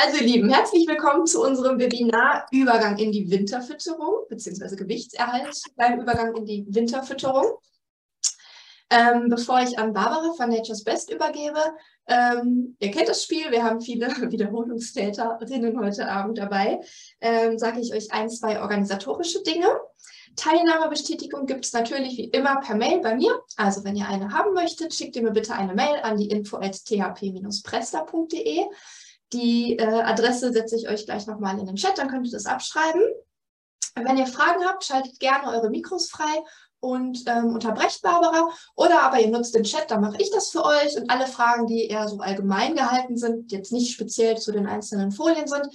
Also ihr Lieben, herzlich willkommen zu unserem Webinar Übergang in die Winterfütterung bzw. Gewichtserhalt beim Übergang in die Winterfütterung. Ähm, bevor ich an Barbara von Nature's Best übergebe, ähm, ihr kennt das Spiel, wir haben viele Wiederholungstäterinnen heute Abend dabei, ähm, sage ich euch ein, zwei organisatorische Dinge. Teilnahmebestätigung gibt es natürlich wie immer per Mail bei mir. Also wenn ihr eine haben möchtet, schickt ihr mir bitte eine Mail an die info.thp-presta.de. Die äh, Adresse setze ich euch gleich nochmal in den Chat, dann könnt ihr das abschreiben. Wenn ihr Fragen habt, schaltet gerne eure Mikros frei und ähm, unterbrecht Barbara. Oder aber ihr nutzt den Chat, dann mache ich das für euch. Und alle Fragen, die eher so allgemein gehalten sind, jetzt nicht speziell zu den einzelnen Folien sind,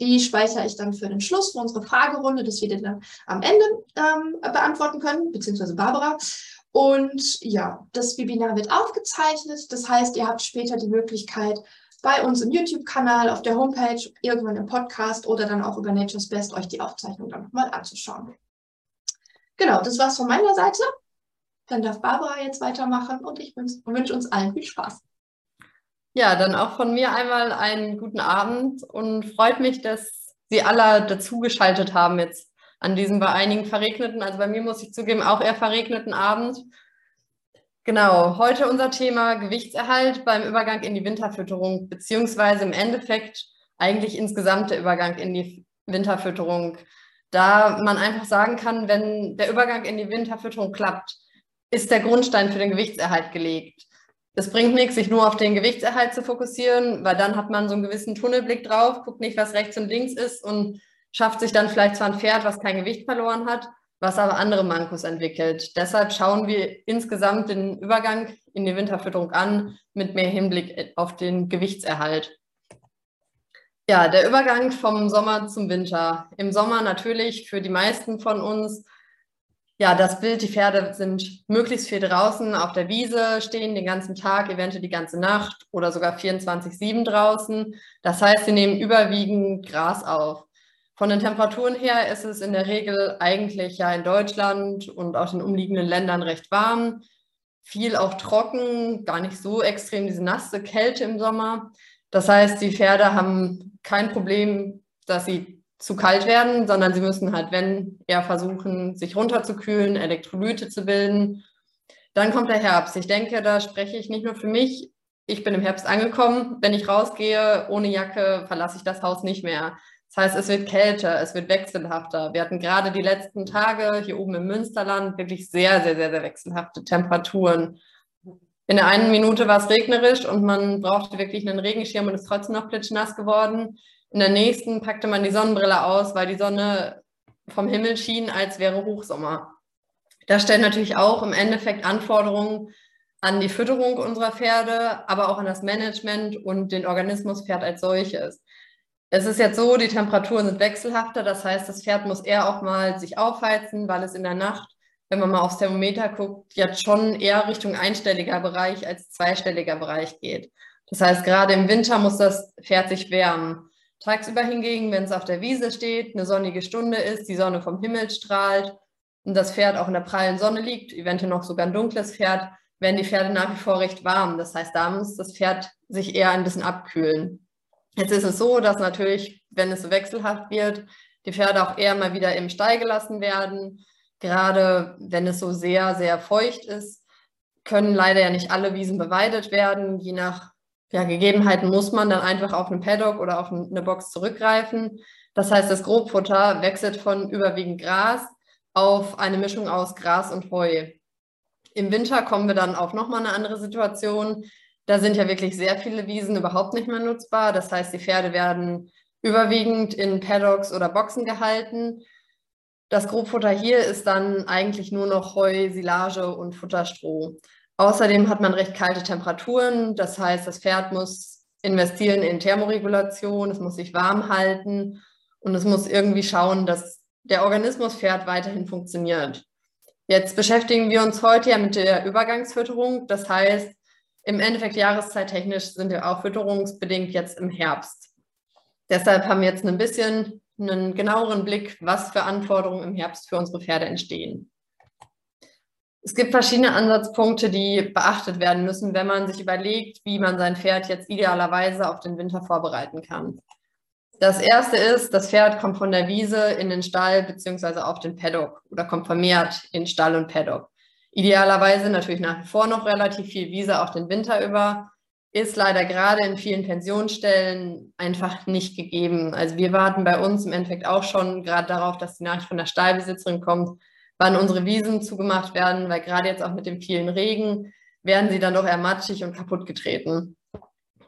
die speichere ich dann für den Schluss, für unsere Fragerunde, dass wir dann am Ende ähm, beantworten können, beziehungsweise Barbara. Und ja, das Webinar wird aufgezeichnet. Das heißt, ihr habt später die Möglichkeit, bei uns im YouTube-Kanal, auf der Homepage, irgendwann im Podcast oder dann auch über Nature's Best euch die Aufzeichnung dann nochmal anzuschauen. Genau, das war's von meiner Seite. Dann darf Barbara jetzt weitermachen und ich wünsche uns allen viel Spaß. Ja, dann auch von mir einmal einen guten Abend und freut mich, dass Sie alle dazugeschaltet haben jetzt an diesem bei einigen verregneten, also bei mir muss ich zugeben, auch eher verregneten Abend. Genau, heute unser Thema Gewichtserhalt beim Übergang in die Winterfütterung, beziehungsweise im Endeffekt eigentlich insgesamt der Übergang in die Winterfütterung. Da man einfach sagen kann, wenn der Übergang in die Winterfütterung klappt, ist der Grundstein für den Gewichtserhalt gelegt. Es bringt nichts, sich nur auf den Gewichtserhalt zu fokussieren, weil dann hat man so einen gewissen Tunnelblick drauf, guckt nicht, was rechts und links ist und schafft sich dann vielleicht zwar ein Pferd, was kein Gewicht verloren hat, was aber andere Mankos entwickelt. Deshalb schauen wir insgesamt den Übergang in die Winterfütterung an mit mehr Hinblick auf den Gewichtserhalt. Ja, der Übergang vom Sommer zum Winter. Im Sommer natürlich für die meisten von uns ja, das Bild, die Pferde sind möglichst viel draußen auf der Wiese, stehen den ganzen Tag, eventuell die ganze Nacht oder sogar 24-7 draußen. Das heißt, sie nehmen überwiegend Gras auf. Von den Temperaturen her ist es in der Regel eigentlich ja in Deutschland und auch den umliegenden Ländern recht warm. Viel auch trocken, gar nicht so extrem diese nasse Kälte im Sommer. Das heißt, die Pferde haben kein Problem, dass sie zu kalt werden, sondern sie müssen halt, wenn eher versuchen, sich runterzukühlen, Elektrolyte zu bilden. Dann kommt der Herbst. Ich denke, da spreche ich nicht nur für mich. Ich bin im Herbst angekommen. Wenn ich rausgehe ohne Jacke, verlasse ich das Haus nicht mehr. Das heißt, es wird kälter, es wird wechselhafter. Wir hatten gerade die letzten Tage hier oben im Münsterland wirklich sehr, sehr, sehr, sehr wechselhafte Temperaturen. In der einen Minute war es regnerisch und man brauchte wirklich einen Regenschirm und ist trotzdem noch klitschnass geworden. In der nächsten packte man die Sonnenbrille aus, weil die Sonne vom Himmel schien, als wäre Hochsommer. Das stellt natürlich auch im Endeffekt Anforderungen an die Fütterung unserer Pferde, aber auch an das Management und den Organismus Pferd als solches. Es ist jetzt so, die Temperaturen sind wechselhafter, das heißt, das Pferd muss eher auch mal sich aufheizen, weil es in der Nacht, wenn man mal aufs Thermometer guckt, jetzt schon eher Richtung einstelliger Bereich als zweistelliger Bereich geht. Das heißt, gerade im Winter muss das Pferd sich wärmen. Tagsüber hingegen, wenn es auf der Wiese steht, eine sonnige Stunde ist, die Sonne vom Himmel strahlt und das Pferd auch in der prallen Sonne liegt, eventuell noch sogar ein dunkles Pferd, werden die Pferde nach wie vor recht warm. Das heißt, da muss das Pferd sich eher ein bisschen abkühlen. Jetzt ist es so, dass natürlich, wenn es so wechselhaft wird, die Pferde auch eher mal wieder im Stall gelassen werden. Gerade wenn es so sehr, sehr feucht ist, können leider ja nicht alle Wiesen beweidet werden. Je nach ja, Gegebenheiten muss man dann einfach auf einen Paddock oder auf eine Box zurückgreifen. Das heißt, das Grobfutter wechselt von überwiegend Gras auf eine Mischung aus Gras und Heu. Im Winter kommen wir dann auf nochmal eine andere Situation. Da sind ja wirklich sehr viele Wiesen überhaupt nicht mehr nutzbar. Das heißt, die Pferde werden überwiegend in Paddocks oder Boxen gehalten. Das Grobfutter hier ist dann eigentlich nur noch Heu, Silage und Futterstroh. Außerdem hat man recht kalte Temperaturen. Das heißt, das Pferd muss investieren in Thermoregulation, es muss sich warm halten und es muss irgendwie schauen, dass der Organismus Pferd weiterhin funktioniert. Jetzt beschäftigen wir uns heute ja mit der Übergangsfütterung. Das heißt, im Endeffekt jahreszeittechnisch sind wir auch fütterungsbedingt jetzt im Herbst. Deshalb haben wir jetzt ein bisschen einen genaueren Blick, was für Anforderungen im Herbst für unsere Pferde entstehen. Es gibt verschiedene Ansatzpunkte, die beachtet werden müssen, wenn man sich überlegt, wie man sein Pferd jetzt idealerweise auf den Winter vorbereiten kann. Das erste ist, das Pferd kommt von der Wiese in den Stall beziehungsweise auf den Paddock oder kommt vermehrt in Stall und Paddock. Idealerweise natürlich nach wie vor noch relativ viel Wiese auch den Winter über, ist leider gerade in vielen Pensionsstellen einfach nicht gegeben. Also wir warten bei uns im Endeffekt auch schon gerade darauf, dass die Nachricht von der Stallbesitzerin kommt, wann unsere Wiesen zugemacht werden, weil gerade jetzt auch mit dem vielen Regen werden sie dann doch eher matschig und kaputt getreten.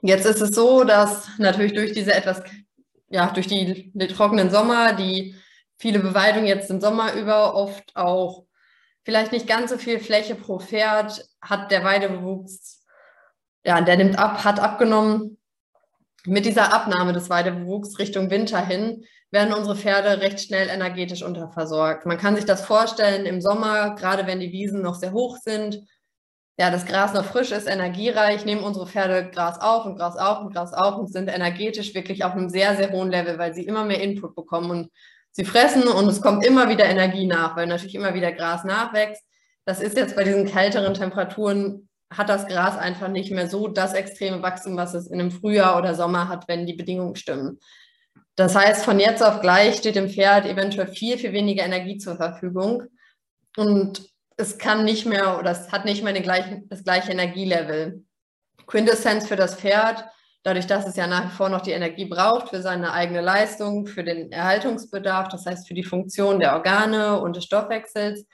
Jetzt ist es so, dass natürlich durch diese etwas, ja, durch die, die trockenen Sommer, die viele Beweidung jetzt im Sommer über oft auch vielleicht nicht ganz so viel Fläche pro Pferd, hat der Weidebewuchs, ja, der nimmt ab, hat abgenommen. Mit dieser Abnahme des Weidebewuchs Richtung Winter hin werden unsere Pferde recht schnell energetisch unterversorgt. Man kann sich das vorstellen im Sommer, gerade wenn die Wiesen noch sehr hoch sind, ja, das Gras noch frisch ist, energiereich, nehmen unsere Pferde Gras auf und Gras auf und Gras auf und sind energetisch wirklich auf einem sehr, sehr hohen Level, weil sie immer mehr Input bekommen und sie fressen und es kommt immer wieder Energie nach, weil natürlich immer wieder Gras nachwächst. Das ist jetzt bei diesen kälteren Temperaturen, hat das Gras einfach nicht mehr so das extreme Wachstum, was es in einem Frühjahr oder Sommer hat, wenn die Bedingungen stimmen. Das heißt, von jetzt auf gleich steht dem Pferd eventuell viel, viel weniger Energie zur Verfügung. Und es kann nicht mehr oder es hat nicht mehr gleichen, das gleiche Energielevel. Quintessenz für das Pferd, dadurch, dass es ja nach wie vor noch die Energie braucht für seine eigene Leistung, für den Erhaltungsbedarf, das heißt für die Funktion der Organe und des Stoffwechsels.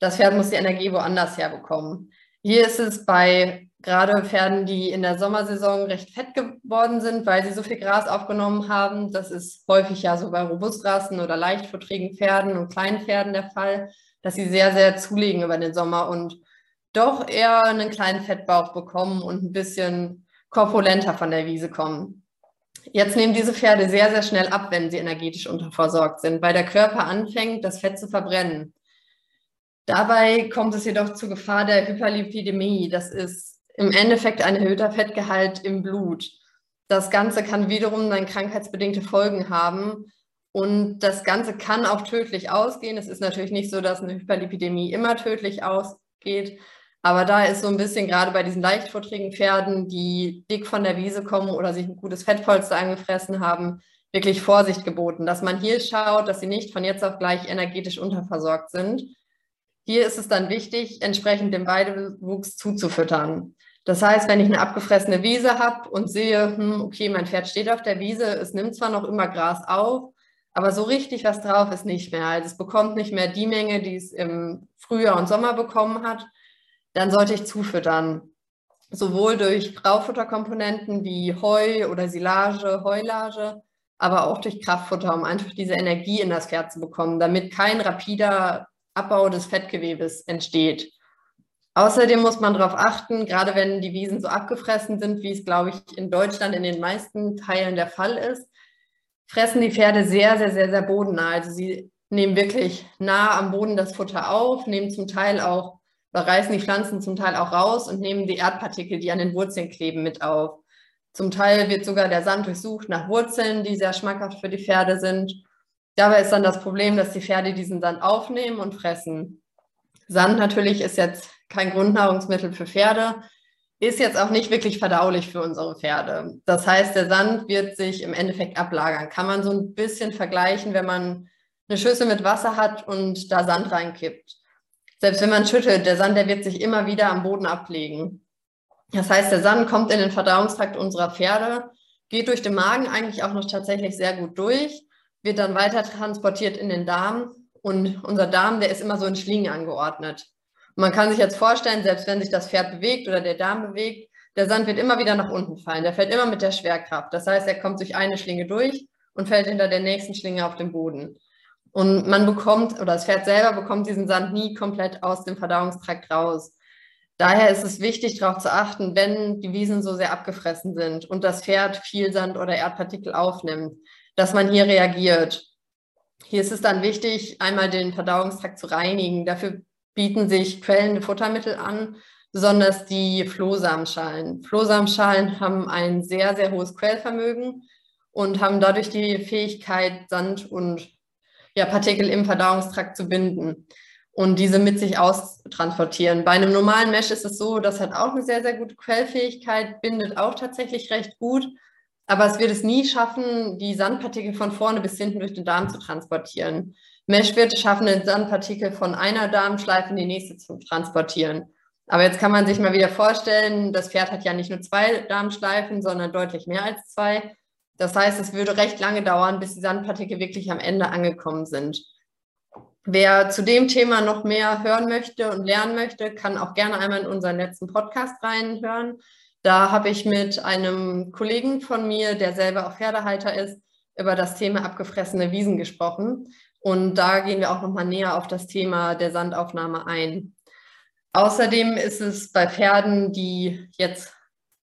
Das Pferd muss die Energie woanders herbekommen. Hier ist es bei gerade Pferden, die in der Sommersaison recht fett geworden sind, weil sie so viel Gras aufgenommen haben. Das ist häufig ja so bei Robustrassen oder leichtverträgen Pferden und kleinen Pferden der Fall dass sie sehr, sehr zulegen über den Sommer und doch eher einen kleinen Fettbauch bekommen und ein bisschen korpulenter von der Wiese kommen. Jetzt nehmen diese Pferde sehr, sehr schnell ab, wenn sie energetisch unterversorgt sind, weil der Körper anfängt, das Fett zu verbrennen. Dabei kommt es jedoch zur Gefahr der Hyperlipidemie. Das ist im Endeffekt ein erhöhter Fettgehalt im Blut. Das Ganze kann wiederum dann krankheitsbedingte Folgen haben, und das Ganze kann auch tödlich ausgehen. Es ist natürlich nicht so, dass eine Hyperlipidemie immer tödlich ausgeht. Aber da ist so ein bisschen gerade bei diesen leichtvorträgen Pferden, die dick von der Wiese kommen oder sich ein gutes Fettpolster angefressen haben, wirklich Vorsicht geboten, dass man hier schaut, dass sie nicht von jetzt auf gleich energetisch unterversorgt sind. Hier ist es dann wichtig, entsprechend dem Weidewuchs zuzufüttern. Das heißt, wenn ich eine abgefressene Wiese habe und sehe, hm, okay, mein Pferd steht auf der Wiese, es nimmt zwar noch immer Gras auf, aber so richtig was drauf ist nicht mehr. Also es bekommt nicht mehr die Menge, die es im Frühjahr und Sommer bekommen hat. Dann sollte ich zufüttern. Sowohl durch Graufutterkomponenten wie Heu oder Silage, Heulage, aber auch durch Kraftfutter, um einfach diese Energie in das Pferd zu bekommen, damit kein rapider Abbau des Fettgewebes entsteht. Außerdem muss man darauf achten, gerade wenn die Wiesen so abgefressen sind, wie es, glaube ich, in Deutschland in den meisten Teilen der Fall ist, fressen die Pferde sehr, sehr, sehr, sehr bodennah. Also sie nehmen wirklich nah am Boden das Futter auf, nehmen zum Teil auch oder reißen die Pflanzen zum Teil auch raus und nehmen die Erdpartikel, die an den Wurzeln kleben, mit auf. Zum Teil wird sogar der Sand durchsucht nach Wurzeln, die sehr schmackhaft für die Pferde sind. Dabei ist dann das Problem, dass die Pferde diesen Sand aufnehmen und fressen. Sand natürlich ist jetzt kein Grundnahrungsmittel für Pferde, ist jetzt auch nicht wirklich verdaulich für unsere Pferde. Das heißt, der Sand wird sich im Endeffekt ablagern. Kann man so ein bisschen vergleichen, wenn man eine Schüssel mit Wasser hat und da Sand reinkippt. Selbst wenn man schüttelt, der Sand, der wird sich immer wieder am Boden ablegen. Das heißt, der Sand kommt in den Verdauungstrakt unserer Pferde, geht durch den Magen eigentlich auch noch tatsächlich sehr gut durch, wird dann weiter transportiert in den Darm und unser Darm, der ist immer so in Schlingen angeordnet man kann sich jetzt vorstellen, selbst wenn sich das Pferd bewegt oder der Darm bewegt, der Sand wird immer wieder nach unten fallen. Der fällt immer mit der Schwerkraft. Das heißt, er kommt durch eine Schlinge durch und fällt hinter der nächsten Schlinge auf den Boden. Und man bekommt, oder das Pferd selber bekommt diesen Sand nie komplett aus dem Verdauungstrakt raus. Daher ist es wichtig, darauf zu achten, wenn die Wiesen so sehr abgefressen sind und das Pferd viel Sand oder Erdpartikel aufnimmt, dass man hier reagiert. Hier ist es dann wichtig, einmal den Verdauungstrakt zu reinigen. Dafür bieten sich quellende Futtermittel an, besonders die Flohsamenschalen. Flohsamenschalen haben ein sehr, sehr hohes Quellvermögen und haben dadurch die Fähigkeit, Sand und ja, Partikel im Verdauungstrakt zu binden und diese mit sich austransportieren. Bei einem normalen Mesh ist es so, das hat auch eine sehr, sehr gute Quellfähigkeit, bindet auch tatsächlich recht gut, aber es wird es nie schaffen, die Sandpartikel von vorne bis hinten durch den Darm zu transportieren. Mesh wird es schaffen, den Sandpartikel von einer Darmschleife in die nächste zu transportieren. Aber jetzt kann man sich mal wieder vorstellen, das Pferd hat ja nicht nur zwei Darmschleifen, sondern deutlich mehr als zwei. Das heißt, es würde recht lange dauern, bis die Sandpartikel wirklich am Ende angekommen sind. Wer zu dem Thema noch mehr hören möchte und lernen möchte, kann auch gerne einmal in unseren letzten Podcast reinhören. Da habe ich mit einem Kollegen von mir, der selber auch Pferdehalter ist, über das Thema abgefressene Wiesen gesprochen. Und da gehen wir auch nochmal näher auf das Thema der Sandaufnahme ein. Außerdem ist es bei Pferden, die jetzt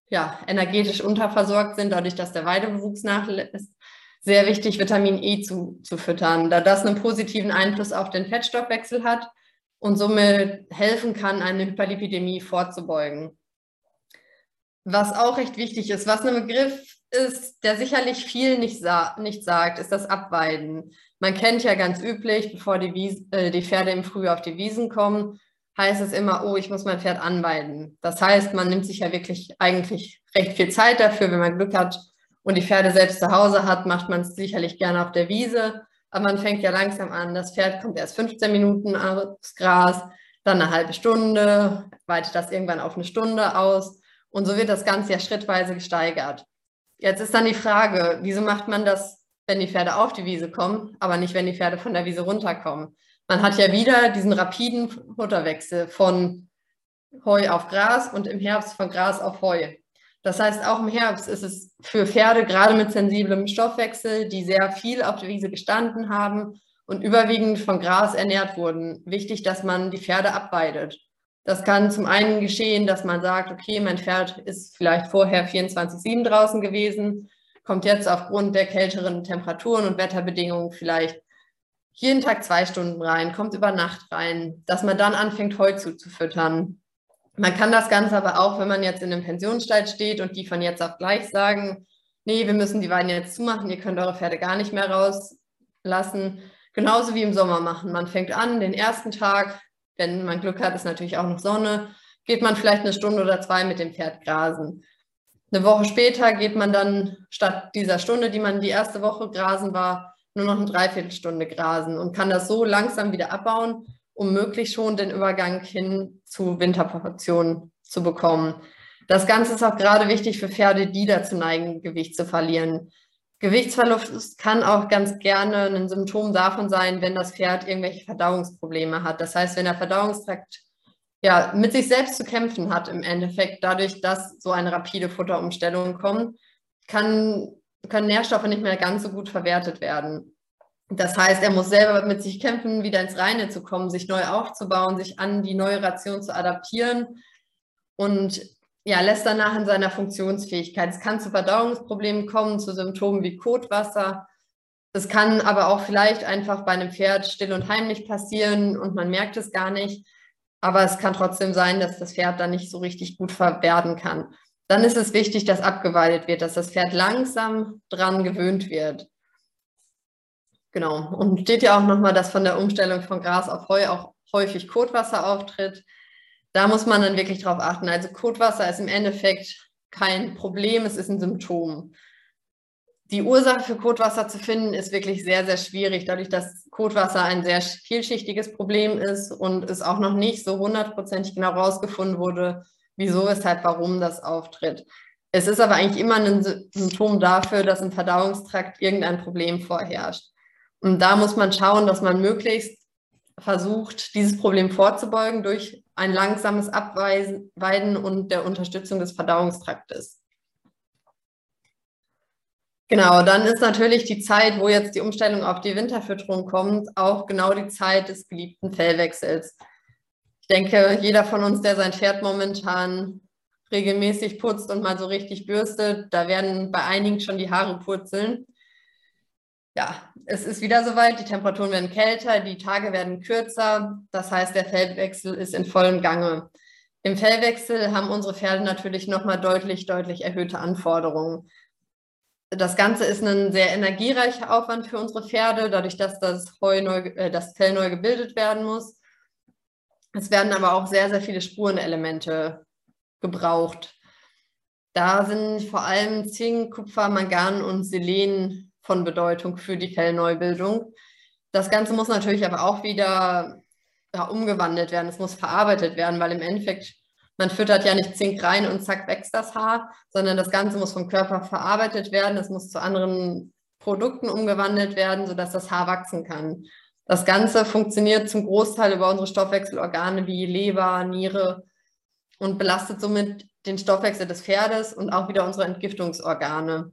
ja, energetisch unterversorgt sind, dadurch, dass der Weidebewuchs nachlässt, sehr wichtig, Vitamin E zu, zu füttern, da das einen positiven Einfluss auf den Fettstoffwechsel hat und somit helfen kann, eine Hyperlipidemie vorzubeugen. Was auch recht wichtig ist, was ein Begriff ist, der sicherlich viel nicht, sa nicht sagt, ist das Abweiden. Man kennt ja ganz üblich, bevor die, Wies äh, die Pferde im Frühjahr auf die Wiesen kommen, heißt es immer, oh, ich muss mein Pferd anweiden. Das heißt, man nimmt sich ja wirklich eigentlich recht viel Zeit dafür, wenn man Glück hat und die Pferde selbst zu Hause hat, macht man es sicherlich gerne auf der Wiese. Aber man fängt ja langsam an, das Pferd kommt erst 15 Minuten aufs Gras, dann eine halbe Stunde, weitet das irgendwann auf eine Stunde aus. Und so wird das Ganze ja schrittweise gesteigert. Jetzt ist dann die Frage, wieso macht man das, wenn die Pferde auf die Wiese kommen, aber nicht, wenn die Pferde von der Wiese runterkommen? Man hat ja wieder diesen rapiden Futterwechsel von Heu auf Gras und im Herbst von Gras auf Heu. Das heißt, auch im Herbst ist es für Pferde, gerade mit sensiblem Stoffwechsel, die sehr viel auf der Wiese gestanden haben und überwiegend von Gras ernährt wurden, wichtig, dass man die Pferde abweidet. Das kann zum einen geschehen, dass man sagt, okay, mein Pferd ist vielleicht vorher 24-7 draußen gewesen, kommt jetzt aufgrund der kälteren Temperaturen und Wetterbedingungen vielleicht jeden Tag zwei Stunden rein, kommt über Nacht rein, dass man dann anfängt, Heu zuzufüttern. Man kann das Ganze aber auch, wenn man jetzt in einem Pensionsstall steht und die von jetzt auf gleich sagen, nee, wir müssen die Weiden jetzt zumachen, ihr könnt eure Pferde gar nicht mehr rauslassen, genauso wie im Sommer machen. Man fängt an, den ersten Tag, wenn man Glück hat, ist natürlich auch noch Sonne, geht man vielleicht eine Stunde oder zwei mit dem Pferd grasen. Eine Woche später geht man dann statt dieser Stunde, die man die erste Woche grasen war, nur noch eine Dreiviertelstunde grasen und kann das so langsam wieder abbauen, um möglichst schon den Übergang hin zu Winterportionen zu bekommen. Das Ganze ist auch gerade wichtig für Pferde, die dazu neigen, Gewicht zu verlieren. Gewichtsverlust kann auch ganz gerne ein Symptom davon sein, wenn das Pferd irgendwelche Verdauungsprobleme hat. Das heißt, wenn der Verdauungstrakt ja, mit sich selbst zu kämpfen hat im Endeffekt, dadurch, dass so eine rapide Futterumstellung kommt, kann können Nährstoffe nicht mehr ganz so gut verwertet werden. Das heißt, er muss selber mit sich kämpfen, wieder ins Reine zu kommen, sich neu aufzubauen, sich an die neue Ration zu adaptieren und ja, lässt danach in seiner Funktionsfähigkeit. Es kann zu Verdauungsproblemen kommen, zu Symptomen wie Kotwasser. Es kann aber auch vielleicht einfach bei einem Pferd still und heimlich passieren und man merkt es gar nicht. Aber es kann trotzdem sein, dass das Pferd dann nicht so richtig gut verwerten kann dann ist es wichtig, dass abgeweidet wird, dass das Pferd langsam dran gewöhnt wird. Genau. Und steht ja auch nochmal, dass von der Umstellung von Gras auf Heu auch häufig Kotwasser auftritt. Da muss man dann wirklich drauf achten. Also Kotwasser ist im Endeffekt kein Problem, es ist ein Symptom. Die Ursache für Kotwasser zu finden, ist wirklich sehr, sehr schwierig, dadurch, dass Kotwasser ein sehr vielschichtiges Problem ist und es auch noch nicht so hundertprozentig genau herausgefunden wurde, wieso, weshalb, warum das auftritt. Es ist aber eigentlich immer ein Symptom dafür, dass im Verdauungstrakt irgendein Problem vorherrscht. Und da muss man schauen, dass man möglichst versucht, dieses Problem vorzubeugen durch ein langsames Abweiden und der Unterstützung des Verdauungstraktes. Genau, dann ist natürlich die Zeit, wo jetzt die Umstellung auf die Winterfütterung kommt, auch genau die Zeit des geliebten Fellwechsels. Ich denke, jeder von uns, der sein Pferd momentan regelmäßig putzt und mal so richtig bürstet, da werden bei einigen schon die Haare purzeln. Ja, es ist wieder soweit, die Temperaturen werden kälter, die Tage werden kürzer, das heißt, der Fellwechsel ist in vollem Gange. Im Fellwechsel haben unsere Pferde natürlich nochmal deutlich, deutlich erhöhte Anforderungen. Das Ganze ist ein sehr energiereicher Aufwand für unsere Pferde, dadurch, dass das, Heu neu, äh, das Fell neu gebildet werden muss. Es werden aber auch sehr, sehr viele Spurenelemente gebraucht. Da sind vor allem Zink, Kupfer, Mangan und Selen von Bedeutung für die Fellneubildung. Das Ganze muss natürlich aber auch wieder ja, umgewandelt werden, es muss verarbeitet werden, weil im Endeffekt man füttert ja nicht Zink rein und zack wächst das Haar, sondern das Ganze muss vom Körper verarbeitet werden, es muss zu anderen Produkten umgewandelt werden, sodass das Haar wachsen kann. Das Ganze funktioniert zum Großteil über unsere Stoffwechselorgane wie Leber, Niere und belastet somit den Stoffwechsel des Pferdes und auch wieder unsere Entgiftungsorgane.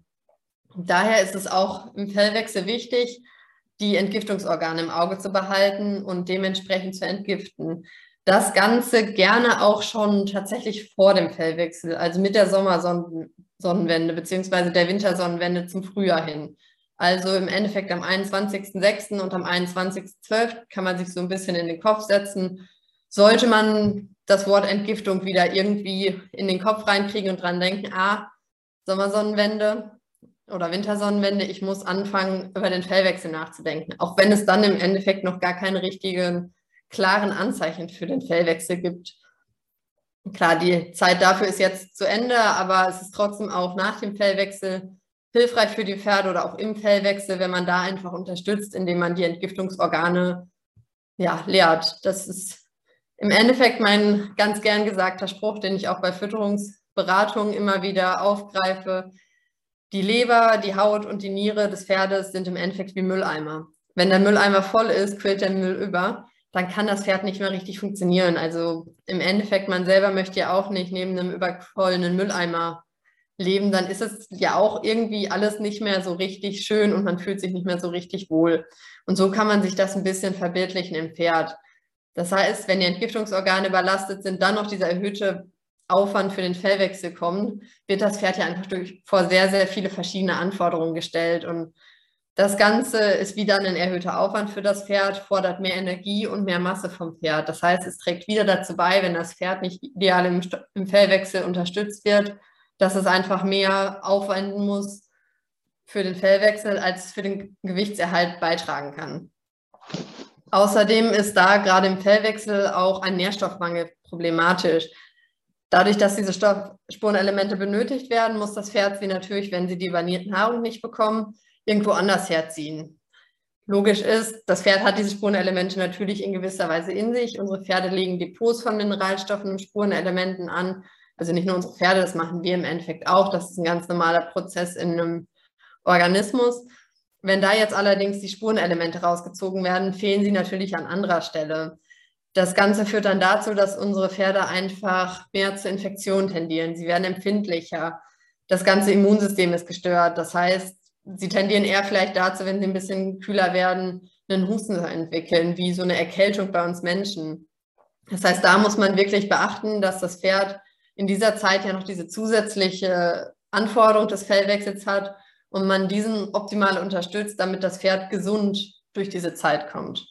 Daher ist es auch im Fellwechsel wichtig, die Entgiftungsorgane im Auge zu behalten und dementsprechend zu entgiften. Das Ganze gerne auch schon tatsächlich vor dem Fellwechsel, also mit der Sommersonnenwende beziehungsweise der Wintersonnenwende zum Frühjahr hin. Also im Endeffekt am 21.06. und am 21.12. kann man sich so ein bisschen in den Kopf setzen. Sollte man das Wort Entgiftung wieder irgendwie in den Kopf reinkriegen und dran denken, ah, Sommersonnenwende oder Wintersonnenwende, ich muss anfangen, über den Fellwechsel nachzudenken. Auch wenn es dann im Endeffekt noch gar keine richtigen klaren Anzeichen für den Fellwechsel gibt. Klar, die Zeit dafür ist jetzt zu Ende, aber es ist trotzdem auch nach dem Fellwechsel hilfreich für die Pferde oder auch im Fellwechsel, wenn man da einfach unterstützt, indem man die Entgiftungsorgane ja, lehrt. Das ist im Endeffekt mein ganz gern gesagter Spruch, den ich auch bei Fütterungsberatungen immer wieder aufgreife. Die Leber, die Haut und die Niere des Pferdes sind im Endeffekt wie Mülleimer. Wenn der Mülleimer voll ist, quillt der Müll über dann kann das Pferd nicht mehr richtig funktionieren. Also im Endeffekt, man selber möchte ja auch nicht neben einem übervollenen Mülleimer leben, dann ist es ja auch irgendwie alles nicht mehr so richtig schön und man fühlt sich nicht mehr so richtig wohl. Und so kann man sich das ein bisschen verbildlichen im Pferd. Das heißt, wenn die Entgiftungsorgane überlastet sind, dann noch dieser erhöhte Aufwand für den Fellwechsel kommt, wird das Pferd ja einfach durch, vor sehr, sehr viele verschiedene Anforderungen gestellt. Und das Ganze ist wieder ein erhöhter Aufwand für das Pferd, fordert mehr Energie und mehr Masse vom Pferd. Das heißt, es trägt wieder dazu bei, wenn das Pferd nicht ideal im, im Fellwechsel unterstützt wird, dass es einfach mehr aufwenden muss für den Fellwechsel, als es für den Gewichtserhalt beitragen kann. Außerdem ist da gerade im Fellwechsel auch ein Nährstoffmangel problematisch. Dadurch, dass diese Stoffspurenelemente benötigt werden, muss das Pferd sie natürlich, wenn sie die vanierte Nahrung nicht bekommen, irgendwo anders herziehen. Logisch ist, das Pferd hat diese Spurenelemente natürlich in gewisser Weise in sich. Unsere Pferde legen Depots von Mineralstoffen und Spurenelementen an. Also nicht nur unsere Pferde, das machen wir im Endeffekt auch. Das ist ein ganz normaler Prozess in einem Organismus. Wenn da jetzt allerdings die Spurenelemente rausgezogen werden, fehlen sie natürlich an anderer Stelle. Das Ganze führt dann dazu, dass unsere Pferde einfach mehr zu Infektionen tendieren. Sie werden empfindlicher. Das ganze Immunsystem ist gestört. Das heißt, sie tendieren eher vielleicht dazu, wenn sie ein bisschen kühler werden, einen Husten zu entwickeln, wie so eine Erkältung bei uns Menschen. Das heißt, da muss man wirklich beachten, dass das Pferd in dieser Zeit ja noch diese zusätzliche Anforderung des Fellwechsels hat und man diesen optimal unterstützt, damit das Pferd gesund durch diese Zeit kommt.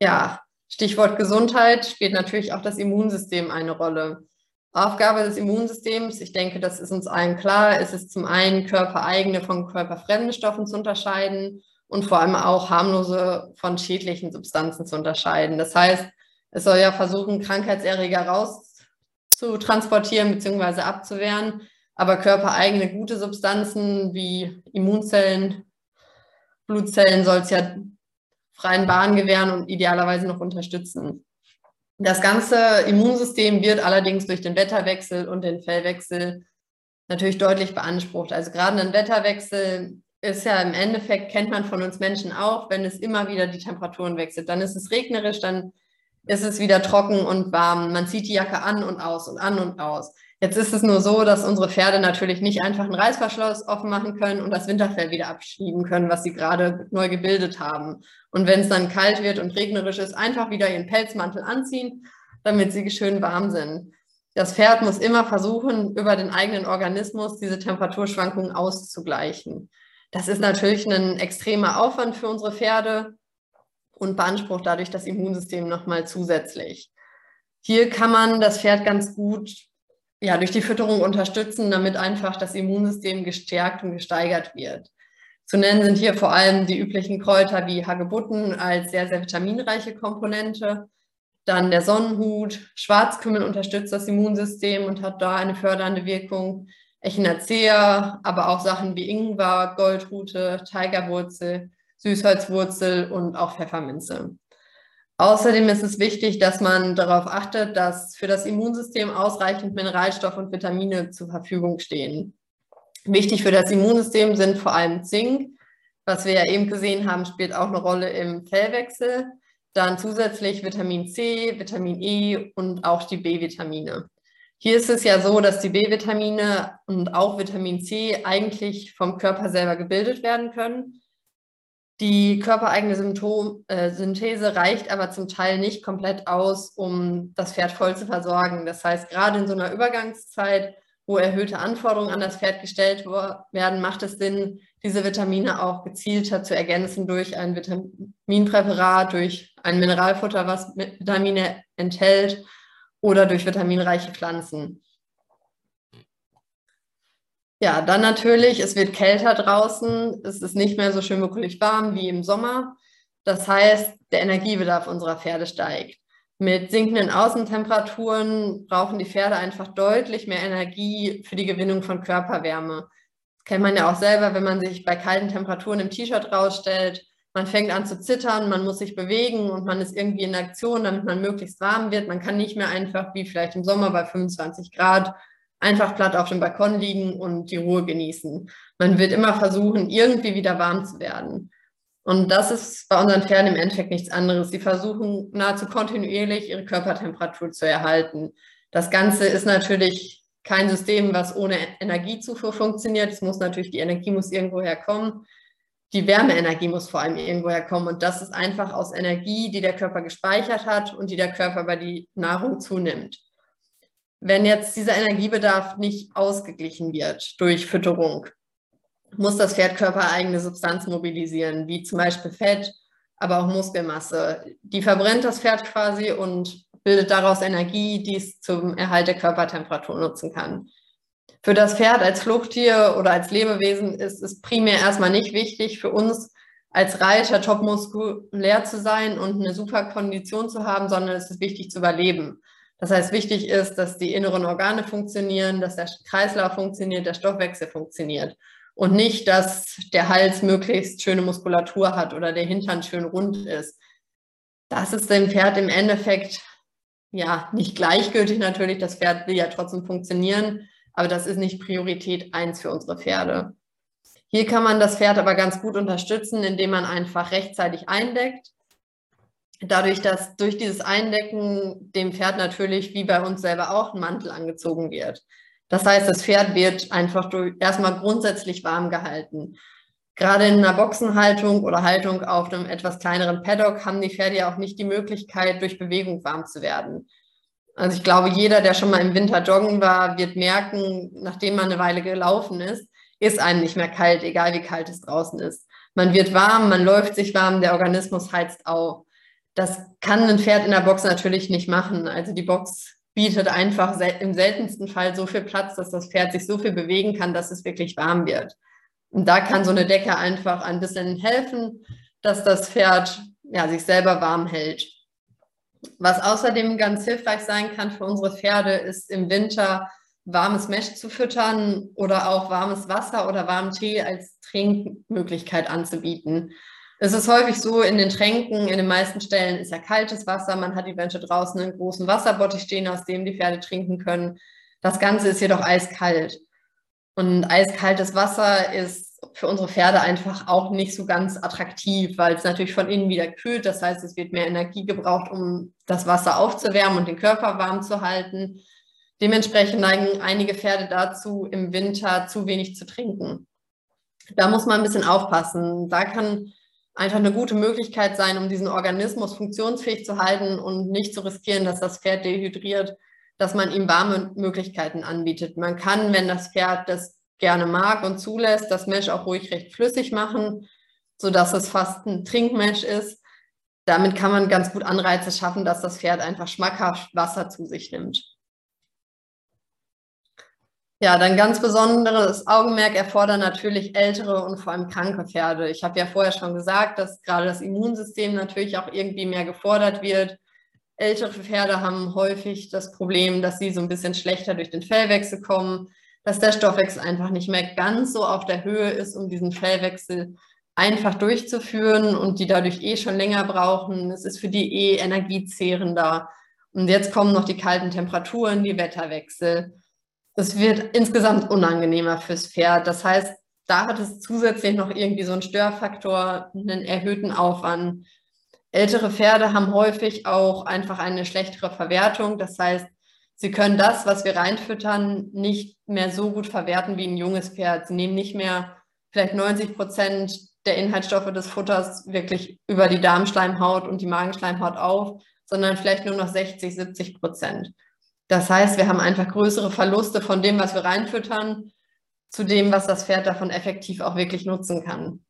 Ja, Stichwort Gesundheit spielt natürlich auch das Immunsystem eine Rolle. Aufgabe des Immunsystems, ich denke, das ist uns allen klar, ist es zum einen körpereigene von körperfremden Stoffen zu unterscheiden und vor allem auch harmlose von schädlichen Substanzen zu unterscheiden. Das heißt, es soll ja versuchen, Krankheitserreger rauszutransportieren bzw. abzuwehren, aber körpereigene gute Substanzen wie Immunzellen, Blutzellen soll es ja freien Bahn gewähren und idealerweise noch unterstützen. Das ganze Immunsystem wird allerdings durch den Wetterwechsel und den Fellwechsel natürlich deutlich beansprucht. Also gerade ein Wetterwechsel ist ja im Endeffekt, kennt man von uns Menschen auch, wenn es immer wieder die Temperaturen wechselt. Dann ist es regnerisch, dann ist es wieder trocken und warm. Man zieht die Jacke an und aus und an und aus. Jetzt ist es nur so, dass unsere Pferde natürlich nicht einfach einen Reißverschluss offen machen können und das Winterfell wieder abschieben können, was sie gerade neu gebildet haben. Und wenn es dann kalt wird und regnerisch ist, einfach wieder ihren Pelzmantel anziehen, damit sie schön warm sind. Das Pferd muss immer versuchen, über den eigenen Organismus diese Temperaturschwankungen auszugleichen. Das ist natürlich ein extremer Aufwand für unsere Pferde und beansprucht dadurch das Immunsystem nochmal zusätzlich. Hier kann man das Pferd ganz gut ja, durch die Fütterung unterstützen, damit einfach das Immunsystem gestärkt und gesteigert wird. Zu nennen sind hier vor allem die üblichen Kräuter wie Hagebutten als sehr, sehr vitaminreiche Komponente. Dann der Sonnenhut. Schwarzkümmel unterstützt das Immunsystem und hat da eine fördernde Wirkung. Echinacea, aber auch Sachen wie Ingwer, Goldrute, Tigerwurzel, Süßholzwurzel und auch Pfefferminze. Außerdem ist es wichtig, dass man darauf achtet, dass für das Immunsystem ausreichend Mineralstoffe und Vitamine zur Verfügung stehen. Wichtig für das Immunsystem sind vor allem Zink, was wir ja eben gesehen haben, spielt auch eine Rolle im Fellwechsel. Dann zusätzlich Vitamin C, Vitamin E und auch die B-Vitamine. Hier ist es ja so, dass die B-Vitamine und auch Vitamin C eigentlich vom Körper selber gebildet werden können. Die körpereigene Symptom, äh, Synthese reicht aber zum Teil nicht komplett aus, um das Pferd voll zu versorgen. Das heißt, gerade in so einer Übergangszeit, wo erhöhte Anforderungen an das Pferd gestellt werden, macht es Sinn, diese Vitamine auch gezielter zu ergänzen durch ein Vitaminpräparat, durch ein Mineralfutter, was Vitamine enthält oder durch vitaminreiche Pflanzen. Ja, dann natürlich, es wird kälter draußen, es ist nicht mehr so schön wirklich warm wie im Sommer. Das heißt, der Energiebedarf unserer Pferde steigt. Mit sinkenden Außentemperaturen brauchen die Pferde einfach deutlich mehr Energie für die Gewinnung von Körperwärme. Das kennt man ja auch selber, wenn man sich bei kalten Temperaturen im T-Shirt rausstellt man fängt an zu zittern, man muss sich bewegen und man ist irgendwie in Aktion, damit man möglichst warm wird. Man kann nicht mehr einfach wie vielleicht im Sommer bei 25 Grad einfach platt auf dem Balkon liegen und die Ruhe genießen. Man wird immer versuchen, irgendwie wieder warm zu werden. Und das ist bei unseren Pferden im Endeffekt nichts anderes. Sie versuchen nahezu kontinuierlich ihre Körpertemperatur zu erhalten. Das Ganze ist natürlich kein System, was ohne Energiezufuhr funktioniert. Es muss natürlich, die Energie muss irgendwo herkommen die Wärmeenergie muss vor allem irgendwoher kommen. Und das ist einfach aus Energie, die der Körper gespeichert hat und die der Körper bei die Nahrung zunimmt. Wenn jetzt dieser Energiebedarf nicht ausgeglichen wird durch Fütterung, muss das Pferd körpereigene Substanz mobilisieren, wie zum Beispiel Fett, aber auch Muskelmasse. Die verbrennt das Pferd quasi und bildet daraus Energie, die es zum Erhalt der Körpertemperatur nutzen kann. Für das Pferd als Fluchttier oder als Lebewesen ist es primär erstmal nicht wichtig, für uns als Reiter top muskulär zu sein und eine super Kondition zu haben, sondern es ist wichtig zu überleben. Das heißt, wichtig ist, dass die inneren Organe funktionieren, dass der Kreislauf funktioniert, der Stoffwechsel funktioniert. Und nicht, dass der Hals möglichst schöne Muskulatur hat oder der Hintern schön rund ist. Das ist dem Pferd im Endeffekt ja nicht gleichgültig natürlich. Das Pferd will ja trotzdem funktionieren. Aber das ist nicht Priorität eins für unsere Pferde. Hier kann man das Pferd aber ganz gut unterstützen, indem man einfach rechtzeitig eindeckt. Dadurch, dass durch dieses Eindecken dem Pferd natürlich, wie bei uns selber auch, ein Mantel angezogen wird. Das heißt, das Pferd wird einfach durch, erstmal grundsätzlich warm gehalten. Gerade in einer Boxenhaltung oder Haltung auf einem etwas kleineren Paddock haben die Pferde ja auch nicht die Möglichkeit, durch Bewegung warm zu werden. Also ich glaube, jeder, der schon mal im Winter joggen war, wird merken, nachdem man eine Weile gelaufen ist, ist einem nicht mehr kalt, egal wie kalt es draußen ist. Man wird warm, man läuft sich warm, der Organismus heizt auf. Das kann ein Pferd in der Box natürlich nicht machen. Also die Box bietet einfach im seltensten Fall so viel Platz, dass das Pferd sich so viel bewegen kann, dass es wirklich warm wird. Und da kann so eine Decke einfach ein bisschen helfen, dass das Pferd ja, sich selber warm hält. Was außerdem ganz hilfreich sein kann für unsere Pferde, ist im Winter warmes Mesh zu füttern oder auch warmes Wasser oder warmen Tee als Trinkmöglichkeit anzubieten. Es ist häufig so, in den Tränken, in den meisten Stellen ist ja kaltes Wasser. Man hat eventuell draußen einen großen Wasserbottich stehen, aus dem die Pferde trinken können. Das Ganze ist jedoch eiskalt. Und eiskaltes Wasser ist für unsere Pferde einfach auch nicht so ganz attraktiv, weil es natürlich von innen wieder kühlt. Das heißt, es wird mehr Energie gebraucht, um das Wasser aufzuwärmen und den Körper warm zu halten. Dementsprechend neigen einige Pferde dazu, im Winter zu wenig zu trinken. Da muss man ein bisschen aufpassen. Da kann einfach eine gute Möglichkeit sein, um diesen Organismus funktionsfähig zu halten und nicht zu riskieren, dass das Pferd dehydriert, dass man ihm warme Möglichkeiten anbietet. Man kann, wenn das Pferd das gerne mag und zulässt, das Mesh auch ruhig recht flüssig machen, sodass es fast ein Trinkmesh ist. Damit kann man ganz gut Anreize schaffen, dass das Pferd einfach schmackhaft Wasser zu sich nimmt. Ja, dann ganz besonderes Augenmerk erfordern natürlich ältere und vor allem kranke Pferde. Ich habe ja vorher schon gesagt, dass gerade das Immunsystem natürlich auch irgendwie mehr gefordert wird. ältere Pferde haben häufig das Problem, dass sie so ein bisschen schlechter durch den Fellwechsel kommen, dass der Stoffwechsel einfach nicht mehr ganz so auf der Höhe ist, um diesen Fellwechsel einfach durchzuführen und die dadurch eh schon länger brauchen. Es ist für die eh energiezehrender. Und jetzt kommen noch die kalten Temperaturen, die Wetterwechsel. Es wird insgesamt unangenehmer fürs Pferd. Das heißt, da hat es zusätzlich noch irgendwie so einen Störfaktor, einen erhöhten Aufwand. Ältere Pferde haben häufig auch einfach eine schlechtere Verwertung. Das heißt, sie können das, was wir reinfüttern, nicht mehr so gut verwerten wie ein junges Pferd. Sie nehmen nicht mehr vielleicht 90 Prozent der Inhaltsstoffe des Futters wirklich über die Darmschleimhaut und die Magenschleimhaut auf, sondern vielleicht nur noch 60, 70 Prozent. Das heißt, wir haben einfach größere Verluste von dem, was wir reinfüttern, zu dem, was das Pferd davon effektiv auch wirklich nutzen kann.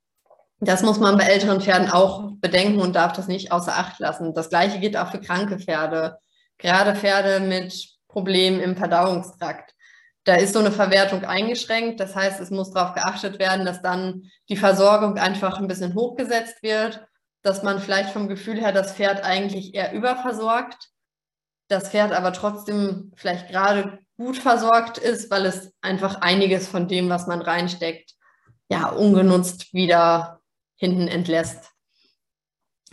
Das muss man bei älteren Pferden auch bedenken und darf das nicht außer Acht lassen. Das gleiche gilt auch für kranke Pferde, gerade Pferde mit Problemen im Verdauungstrakt. Da ist so eine Verwertung eingeschränkt. Das heißt, es muss darauf geachtet werden, dass dann die Versorgung einfach ein bisschen hochgesetzt wird, dass man vielleicht vom Gefühl her das Pferd eigentlich eher überversorgt, das Pferd aber trotzdem vielleicht gerade gut versorgt ist, weil es einfach einiges von dem, was man reinsteckt, ja, ungenutzt wieder hinten entlässt.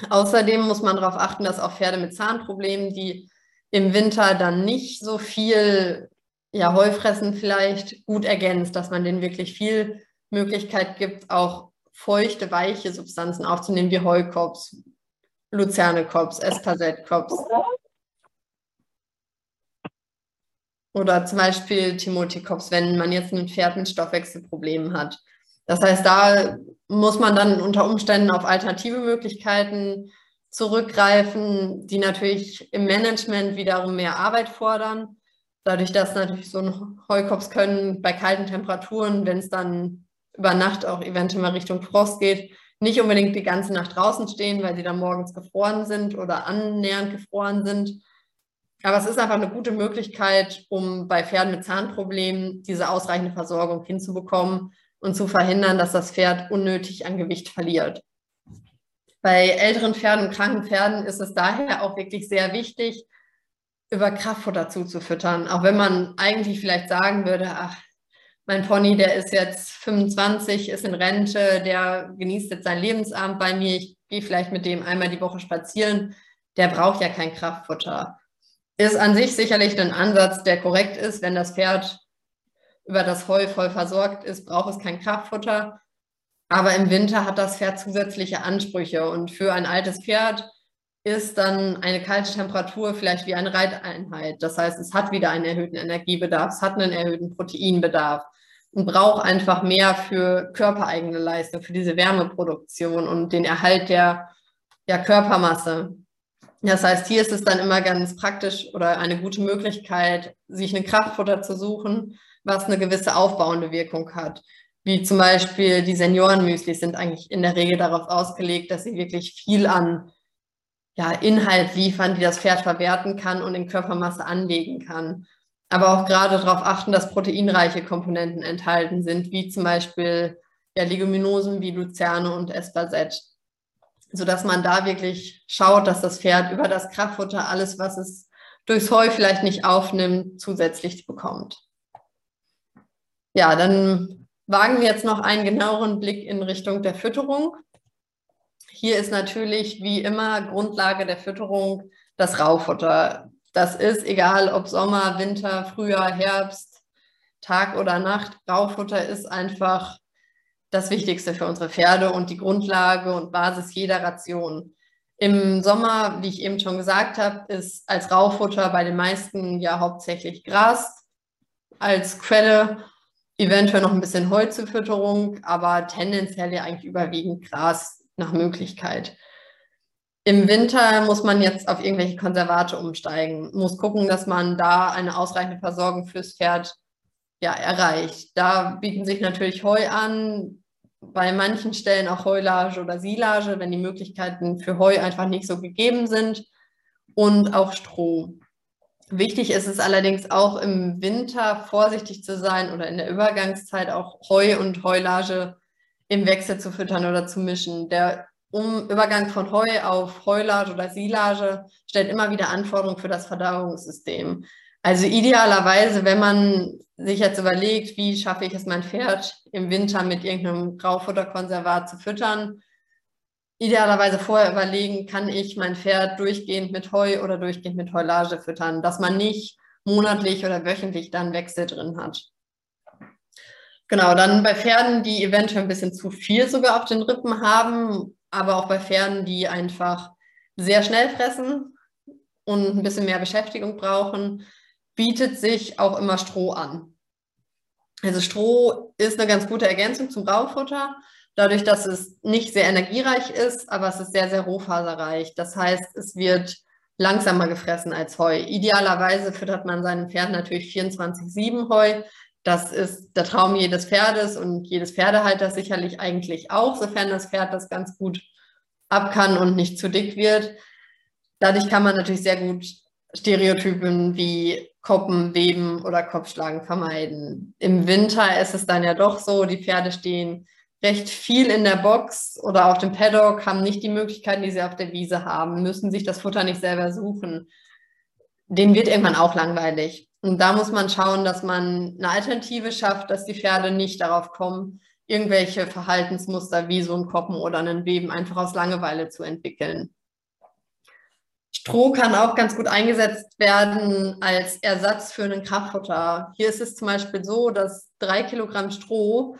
Außerdem muss man darauf achten, dass auch Pferde mit Zahnproblemen, die im Winter dann nicht so viel ja, Heufressen vielleicht gut ergänzt, dass man denen wirklich viel Möglichkeit gibt, auch feuchte, weiche Substanzen aufzunehmen, wie Heukops, Luzernekops, Espasette-Kops. Oder zum Beispiel Timothy-Kops, wenn man jetzt ein Pferd mit Stoffwechselproblemen hat. Das heißt, da muss man dann unter Umständen auf alternative Möglichkeiten zurückgreifen, die natürlich im Management wiederum mehr Arbeit fordern. Dadurch, dass natürlich so ein Heukops können bei kalten Temperaturen, wenn es dann über Nacht auch eventuell mal Richtung Frost geht, nicht unbedingt die ganze Nacht draußen stehen, weil sie dann morgens gefroren sind oder annähernd gefroren sind. Aber es ist einfach eine gute Möglichkeit, um bei Pferden mit Zahnproblemen diese ausreichende Versorgung hinzubekommen und zu verhindern, dass das Pferd unnötig an Gewicht verliert. Bei älteren Pferden und kranken Pferden ist es daher auch wirklich sehr wichtig, über Kraftfutter zuzufüttern. Auch wenn man eigentlich vielleicht sagen würde, ach, mein Pony, der ist jetzt 25, ist in Rente, der genießt jetzt seinen Lebensabend bei mir, ich gehe vielleicht mit dem einmal die Woche spazieren, der braucht ja kein Kraftfutter. Ist an sich sicherlich ein Ansatz, der korrekt ist, wenn das Pferd über das Heu voll versorgt ist, braucht es kein Kraftfutter. Aber im Winter hat das Pferd zusätzliche Ansprüche und für ein altes Pferd ist dann eine kalte Temperatur vielleicht wie eine Reiteinheit. Das heißt, es hat wieder einen erhöhten Energiebedarf, es hat einen erhöhten Proteinbedarf und braucht einfach mehr für körpereigene Leistung, für diese Wärmeproduktion und den Erhalt der, der Körpermasse. Das heißt, hier ist es dann immer ganz praktisch oder eine gute Möglichkeit, sich ein Kraftfutter zu suchen, was eine gewisse aufbauende Wirkung hat. Wie zum Beispiel die Seniorenmüsli sind eigentlich in der Regel darauf ausgelegt, dass sie wirklich viel an ja, Inhalt liefern, die das Pferd verwerten kann und in Körpermasse anlegen kann. Aber auch gerade darauf achten, dass proteinreiche Komponenten enthalten sind, wie zum Beispiel ja, Leguminosen wie Luzerne und Espasette, sodass man da wirklich schaut, dass das Pferd über das Kraftfutter alles, was es durchs Heu vielleicht nicht aufnimmt, zusätzlich bekommt. Ja, dann wagen wir jetzt noch einen genaueren Blick in Richtung der Fütterung. Hier ist natürlich wie immer Grundlage der Fütterung das Raufutter. Das ist egal ob Sommer, Winter, Frühjahr, Herbst, Tag oder Nacht. Raufutter ist einfach das Wichtigste für unsere Pferde und die Grundlage und Basis jeder Ration. Im Sommer, wie ich eben schon gesagt habe, ist als Raufutter bei den meisten ja hauptsächlich Gras als Quelle eventuell noch ein bisschen Heu zur Fütterung, aber tendenziell ja eigentlich überwiegend Gras nach Möglichkeit. Im Winter muss man jetzt auf irgendwelche Konservate umsteigen, muss gucken, dass man da eine ausreichende Versorgung fürs Pferd ja, erreicht. Da bieten sich natürlich Heu an, bei manchen Stellen auch Heulage oder Silage, wenn die Möglichkeiten für Heu einfach nicht so gegeben sind und auch Stroh. Wichtig ist es allerdings auch im Winter vorsichtig zu sein oder in der Übergangszeit auch Heu und Heulage im Wechsel zu füttern oder zu mischen. Der um Übergang von Heu auf Heulage oder Silage stellt immer wieder Anforderungen für das Verdauungssystem. Also idealerweise, wenn man sich jetzt überlegt, wie schaffe ich es, mein Pferd im Winter mit irgendeinem Graufutterkonservat zu füttern, idealerweise vorher überlegen, kann ich mein Pferd durchgehend mit Heu oder durchgehend mit Heulage füttern, dass man nicht monatlich oder wöchentlich dann Wechsel drin hat. Genau, dann bei Pferden, die eventuell ein bisschen zu viel sogar auf den Rippen haben, aber auch bei Pferden, die einfach sehr schnell fressen und ein bisschen mehr Beschäftigung brauchen, bietet sich auch immer Stroh an. Also Stroh ist eine ganz gute Ergänzung zum Raufutter, dadurch, dass es nicht sehr energiereich ist, aber es ist sehr, sehr rohfaserreich. Das heißt, es wird langsamer gefressen als Heu. Idealerweise füttert man seinem Pferd natürlich 24-7 Heu. Das ist der Traum jedes Pferdes und jedes Pferdehalter sicherlich eigentlich auch, sofern das Pferd das ganz gut ab kann und nicht zu dick wird. Dadurch kann man natürlich sehr gut Stereotypen wie Koppen, Weben oder Kopfschlagen vermeiden. Im Winter ist es dann ja doch so, die Pferde stehen recht viel in der Box oder auf dem Paddock, haben nicht die Möglichkeiten, die sie auf der Wiese haben, müssen sich das Futter nicht selber suchen. Denen wird irgendwann auch langweilig. Und da muss man schauen, dass man eine Alternative schafft, dass die Pferde nicht darauf kommen, irgendwelche Verhaltensmuster wie so ein Koppen oder einen Weben einfach aus Langeweile zu entwickeln. Stroh kann auch ganz gut eingesetzt werden als Ersatz für einen Kraftfutter. Hier ist es zum Beispiel so, dass drei Kilogramm Stroh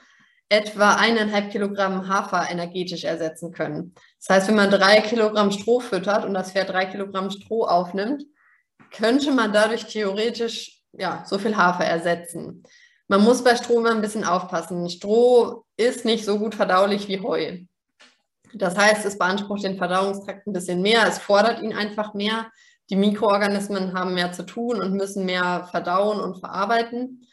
etwa eineinhalb Kilogramm Hafer energetisch ersetzen können. Das heißt, wenn man drei Kilogramm Stroh füttert und das Pferd drei Kilogramm Stroh aufnimmt, könnte man dadurch theoretisch ja, so viel Hafer ersetzen. Man muss bei Stroh immer ein bisschen aufpassen. Stroh ist nicht so gut verdaulich wie Heu. Das heißt, es beansprucht den Verdauungstrakt ein bisschen mehr, es fordert ihn einfach mehr. Die Mikroorganismen haben mehr zu tun und müssen mehr verdauen und verarbeiten.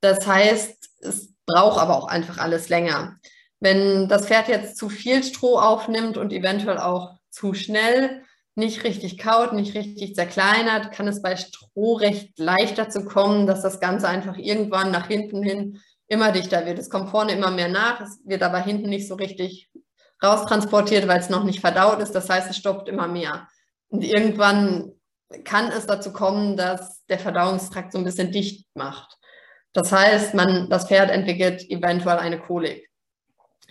Das heißt, es braucht aber auch einfach alles länger. Wenn das Pferd jetzt zu viel Stroh aufnimmt und eventuell auch zu schnell, nicht richtig kaut, nicht richtig zerkleinert, kann es bei Stroh recht leicht dazu kommen, dass das Ganze einfach irgendwann nach hinten hin immer dichter wird. Es kommt vorne immer mehr nach, es wird aber hinten nicht so richtig raustransportiert, weil es noch nicht verdaut ist. Das heißt, es stoppt immer mehr. Und irgendwann kann es dazu kommen, dass der Verdauungstrakt so ein bisschen dicht macht. Das heißt, man, das Pferd entwickelt eventuell eine Kolik.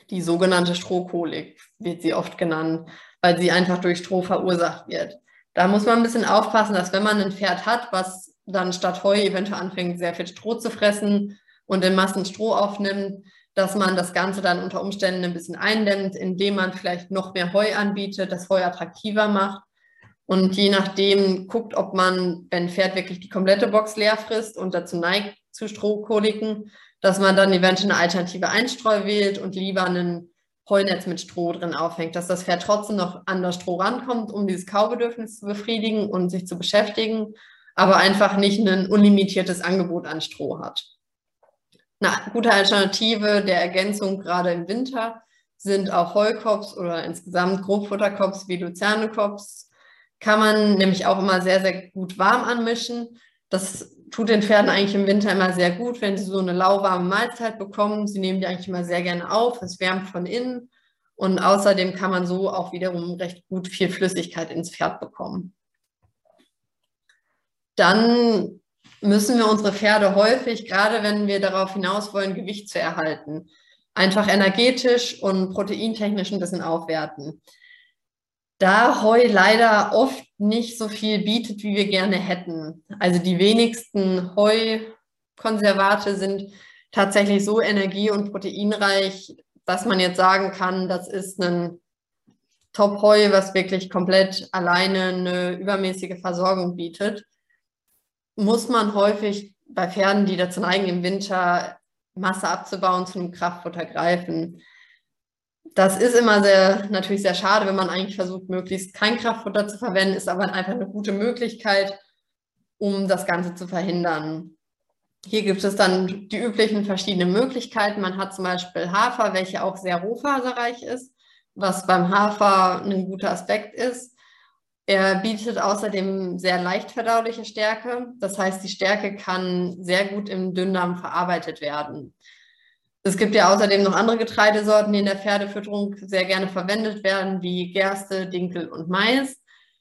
Die sogenannte Strohkolik wird sie oft genannt weil sie einfach durch Stroh verursacht wird. Da muss man ein bisschen aufpassen, dass wenn man ein Pferd hat, was dann statt Heu eventuell anfängt, sehr viel Stroh zu fressen und in Massen Stroh aufnimmt, dass man das Ganze dann unter Umständen ein bisschen eindämmt, indem man vielleicht noch mehr Heu anbietet, das Heu attraktiver macht und je nachdem guckt, ob man, wenn ein Pferd wirklich die komplette Box leer frisst und dazu neigt zu Strohkoliken, dass man dann eventuell eine alternative Einstreu wählt und lieber einen Heunetz mit Stroh drin aufhängt, dass das Pferd trotzdem noch an das Stroh rankommt, um dieses Kaubedürfnis zu befriedigen und sich zu beschäftigen, aber einfach nicht ein unlimitiertes Angebot an Stroh hat. Eine gute Alternative der Ergänzung gerade im Winter sind auch Heukops oder insgesamt Grobfutterkops wie Luzernekops. Kann man nämlich auch immer sehr, sehr gut warm anmischen. Das tut den Pferden eigentlich im Winter immer sehr gut, wenn sie so eine lauwarme Mahlzeit bekommen. Sie nehmen die eigentlich immer sehr gerne auf. Es wärmt von innen. Und außerdem kann man so auch wiederum recht gut viel Flüssigkeit ins Pferd bekommen. Dann müssen wir unsere Pferde häufig, gerade wenn wir darauf hinaus wollen, Gewicht zu erhalten, einfach energetisch und proteintechnisch ein bisschen aufwerten da Heu leider oft nicht so viel bietet, wie wir gerne hätten. Also die wenigsten Heukonservate sind tatsächlich so energie- und proteinreich, dass man jetzt sagen kann, das ist ein Top-Heu, was wirklich komplett alleine eine übermäßige Versorgung bietet. Muss man häufig bei Pferden, die dazu neigen, im Winter Masse abzubauen, zu einem Kraftfutter greifen das ist immer sehr, natürlich sehr schade, wenn man eigentlich versucht, möglichst kein Kraftfutter zu verwenden, ist aber einfach eine gute Möglichkeit, um das Ganze zu verhindern. Hier gibt es dann die üblichen verschiedenen Möglichkeiten. Man hat zum Beispiel Hafer, welcher auch sehr rohfaserreich ist, was beim Hafer ein guter Aspekt ist. Er bietet außerdem sehr leicht verdauliche Stärke. Das heißt, die Stärke kann sehr gut im Dünndarm verarbeitet werden. Es gibt ja außerdem noch andere Getreidesorten, die in der Pferdefütterung sehr gerne verwendet werden, wie Gerste, Dinkel und Mais.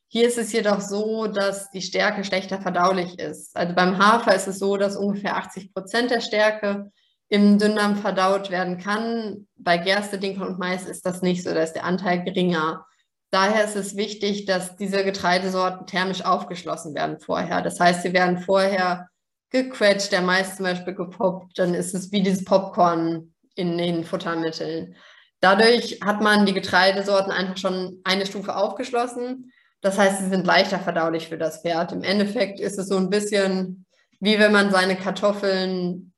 Hier ist es jedoch so, dass die Stärke schlechter verdaulich ist. Also beim Hafer ist es so, dass ungefähr 80 Prozent der Stärke im Dünndarm verdaut werden kann. Bei Gerste, Dinkel und Mais ist das nicht so, da ist der Anteil geringer. Daher ist es wichtig, dass diese Getreidesorten thermisch aufgeschlossen werden vorher. Das heißt, sie werden vorher gequetscht, der Mais zum Beispiel gepoppt, dann ist es wie dieses Popcorn in den Futtermitteln. Dadurch hat man die Getreidesorten einfach schon eine Stufe aufgeschlossen. Das heißt, sie sind leichter verdaulich für das Pferd. Im Endeffekt ist es so ein bisschen wie wenn man seine Kartoffeln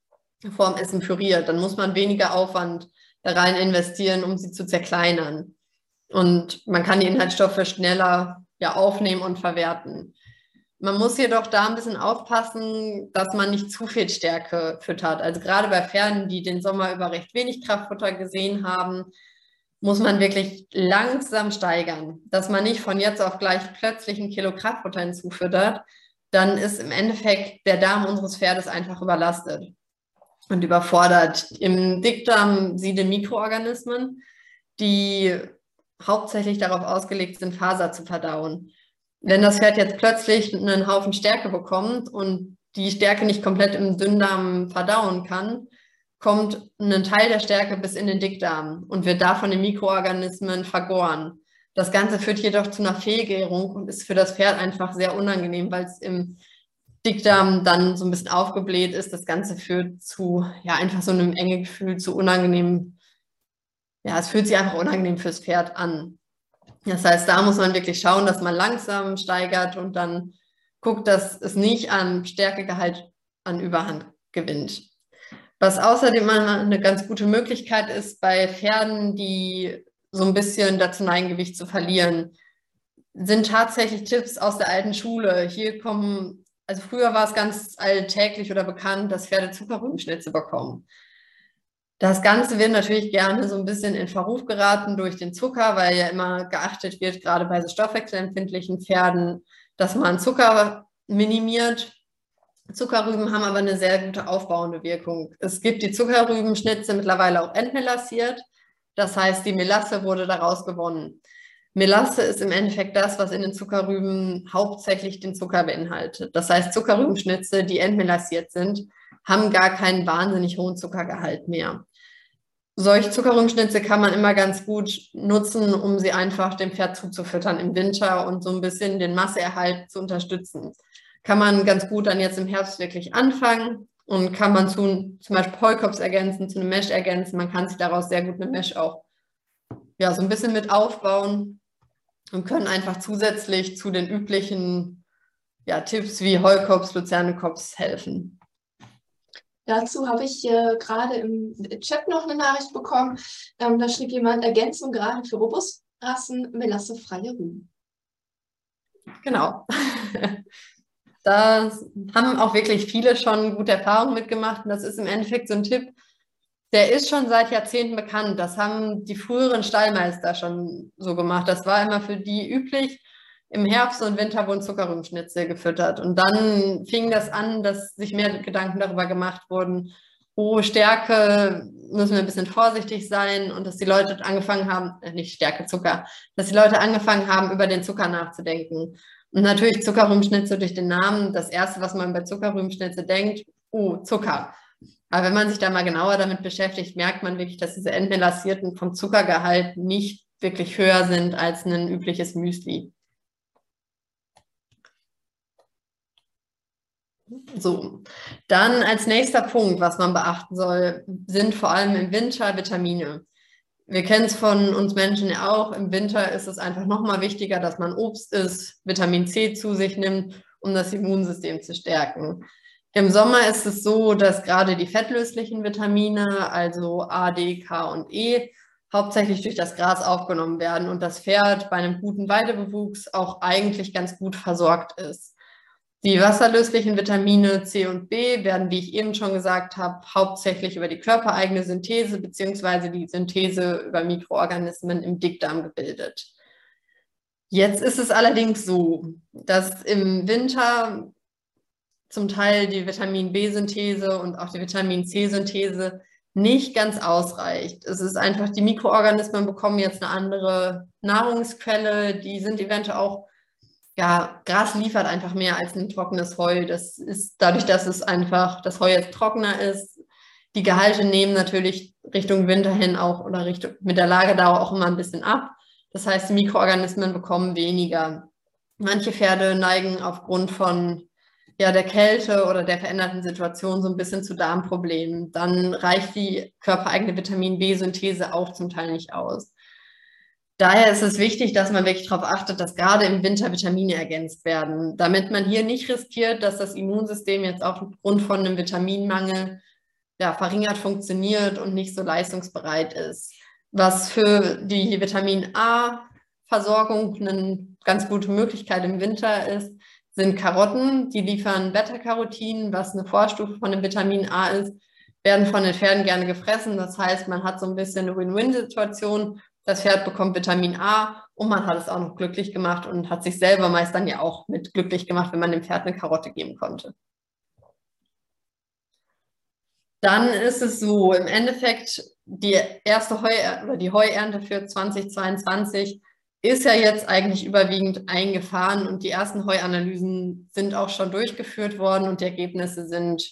vorm Essen püriert. Dann muss man weniger Aufwand da rein investieren, um sie zu zerkleinern. Und man kann die Inhaltsstoffe schneller ja, aufnehmen und verwerten. Man muss jedoch da ein bisschen aufpassen, dass man nicht zu viel Stärke füttert. Also gerade bei Pferden, die den Sommer über recht wenig Kraftfutter gesehen haben, muss man wirklich langsam steigern, dass man nicht von jetzt auf gleich plötzlich ein Kilo Kraftfutter hinzufüttert. Dann ist im Endeffekt der Darm unseres Pferdes einfach überlastet und überfordert. Im Dickdarm siedeln Mikroorganismen, die hauptsächlich darauf ausgelegt sind, Faser zu verdauen wenn das Pferd jetzt plötzlich einen Haufen Stärke bekommt und die Stärke nicht komplett im Dünndarm verdauen kann, kommt ein Teil der Stärke bis in den Dickdarm und wird da von den Mikroorganismen vergoren. Das Ganze führt jedoch zu einer Fehlgärung und ist für das Pferd einfach sehr unangenehm, weil es im Dickdarm dann so ein bisschen aufgebläht ist. Das Ganze führt zu, ja, einfach so einem enge Gefühl, zu unangenehm. Ja, es fühlt sich einfach unangenehm fürs Pferd an. Das heißt, da muss man wirklich schauen, dass man langsam steigert und dann guckt, dass es nicht an Stärkegehalt an Überhand gewinnt. Was außerdem eine ganz gute Möglichkeit ist bei Pferden, die so ein bisschen dazu neigen, Gewicht zu verlieren, sind tatsächlich Tipps aus der alten Schule. Hier kommen, also früher war es ganz alltäglich oder bekannt, dass Pferde Zuckerrübenschnitze bekommen. Das Ganze wird natürlich gerne so ein bisschen in Verruf geraten durch den Zucker, weil ja immer geachtet wird, gerade bei so stoffwechselempfindlichen Pferden, dass man Zucker minimiert. Zuckerrüben haben aber eine sehr gute aufbauende Wirkung. Es gibt die Zuckerrübenschnitze mittlerweile auch entmelassiert. Das heißt, die Melasse wurde daraus gewonnen. Melasse ist im Endeffekt das, was in den Zuckerrüben hauptsächlich den Zucker beinhaltet. Das heißt, Zuckerrübenschnitze, die entmelassiert sind, haben gar keinen wahnsinnig hohen Zuckergehalt mehr solche Zuckerrübenschnitze kann man immer ganz gut nutzen, um sie einfach dem Pferd zuzufüttern im Winter und so ein bisschen den Masseerhalt zu unterstützen. Kann man ganz gut dann jetzt im Herbst wirklich anfangen und kann man zu, zum Beispiel Heukops ergänzen, zu einem Mesh ergänzen. Man kann sich daraus sehr gut mit Mesh auch ja, so ein bisschen mit aufbauen und können einfach zusätzlich zu den üblichen ja, Tipps wie Heukops, Luzernekops helfen. Dazu habe ich äh, gerade im Chat noch eine Nachricht bekommen. Ähm, da schrieb jemand, Ergänzung gerade für Robustrassen, melassefreie Rüben. Genau. da haben auch wirklich viele schon gute Erfahrungen mitgemacht. Und das ist im Endeffekt so ein Tipp, der ist schon seit Jahrzehnten bekannt. Das haben die früheren Stallmeister schon so gemacht. Das war immer für die üblich im Herbst und Winter wurden Zuckerrübenschnitzel gefüttert. Und dann fing das an, dass sich mehr Gedanken darüber gemacht wurden, oh, Stärke müssen wir ein bisschen vorsichtig sein und dass die Leute angefangen haben, äh, nicht Stärke, Zucker, dass die Leute angefangen haben, über den Zucker nachzudenken. Und natürlich Zuckerrübenschnitzel durch den Namen, das erste, was man bei Zuckerrübenschnitzel denkt, oh, Zucker. Aber wenn man sich da mal genauer damit beschäftigt, merkt man wirklich, dass diese entmelassierten vom Zuckergehalt nicht wirklich höher sind als ein übliches Müsli. So, dann als nächster Punkt, was man beachten soll, sind vor allem im Winter Vitamine. Wir kennen es von uns Menschen ja auch. Im Winter ist es einfach nochmal wichtiger, dass man Obst isst, Vitamin C zu sich nimmt, um das Immunsystem zu stärken. Im Sommer ist es so, dass gerade die fettlöslichen Vitamine, also A, D, K und E, hauptsächlich durch das Gras aufgenommen werden und das Pferd bei einem guten Weidebewuchs auch eigentlich ganz gut versorgt ist. Die wasserlöslichen Vitamine C und B werden, wie ich eben schon gesagt habe, hauptsächlich über die körpereigene Synthese bzw. die Synthese über Mikroorganismen im Dickdarm gebildet. Jetzt ist es allerdings so, dass im Winter zum Teil die Vitamin B-Synthese und auch die Vitamin C-Synthese nicht ganz ausreicht. Es ist einfach, die Mikroorganismen bekommen jetzt eine andere Nahrungsquelle, die sind eventuell auch, ja, Gras liefert einfach mehr als ein trockenes Heu. Das ist dadurch, dass es einfach, das Heu jetzt trockener ist, die Gehalte nehmen natürlich Richtung Winter hin auch oder Richtung, mit der Lagerdauer auch immer ein bisschen ab. Das heißt, die Mikroorganismen bekommen weniger. Manche Pferde neigen aufgrund von ja, der Kälte oder der veränderten Situation so ein bisschen zu Darmproblemen. Dann reicht die körpereigene Vitamin B-Synthese auch zum Teil nicht aus. Daher ist es wichtig, dass man wirklich darauf achtet, dass gerade im Winter Vitamine ergänzt werden, damit man hier nicht riskiert, dass das Immunsystem jetzt aufgrund von einem Vitaminmangel ja, verringert funktioniert und nicht so leistungsbereit ist. Was für die Vitamin A-Versorgung eine ganz gute Möglichkeit im Winter ist, sind Karotten. Die liefern Beta-Carotin, was eine Vorstufe von dem Vitamin A ist, werden von den Pferden gerne gefressen. Das heißt, man hat so ein bisschen eine Win-Win-Situation. Das Pferd bekommt Vitamin A und man hat es auch noch glücklich gemacht und hat sich selber meist dann ja auch mit glücklich gemacht, wenn man dem Pferd eine Karotte geben konnte. Dann ist es so, im Endeffekt, die erste Heu oder die Heuernte für 2022 ist ja jetzt eigentlich überwiegend eingefahren und die ersten Heuanalysen sind auch schon durchgeführt worden und die Ergebnisse sind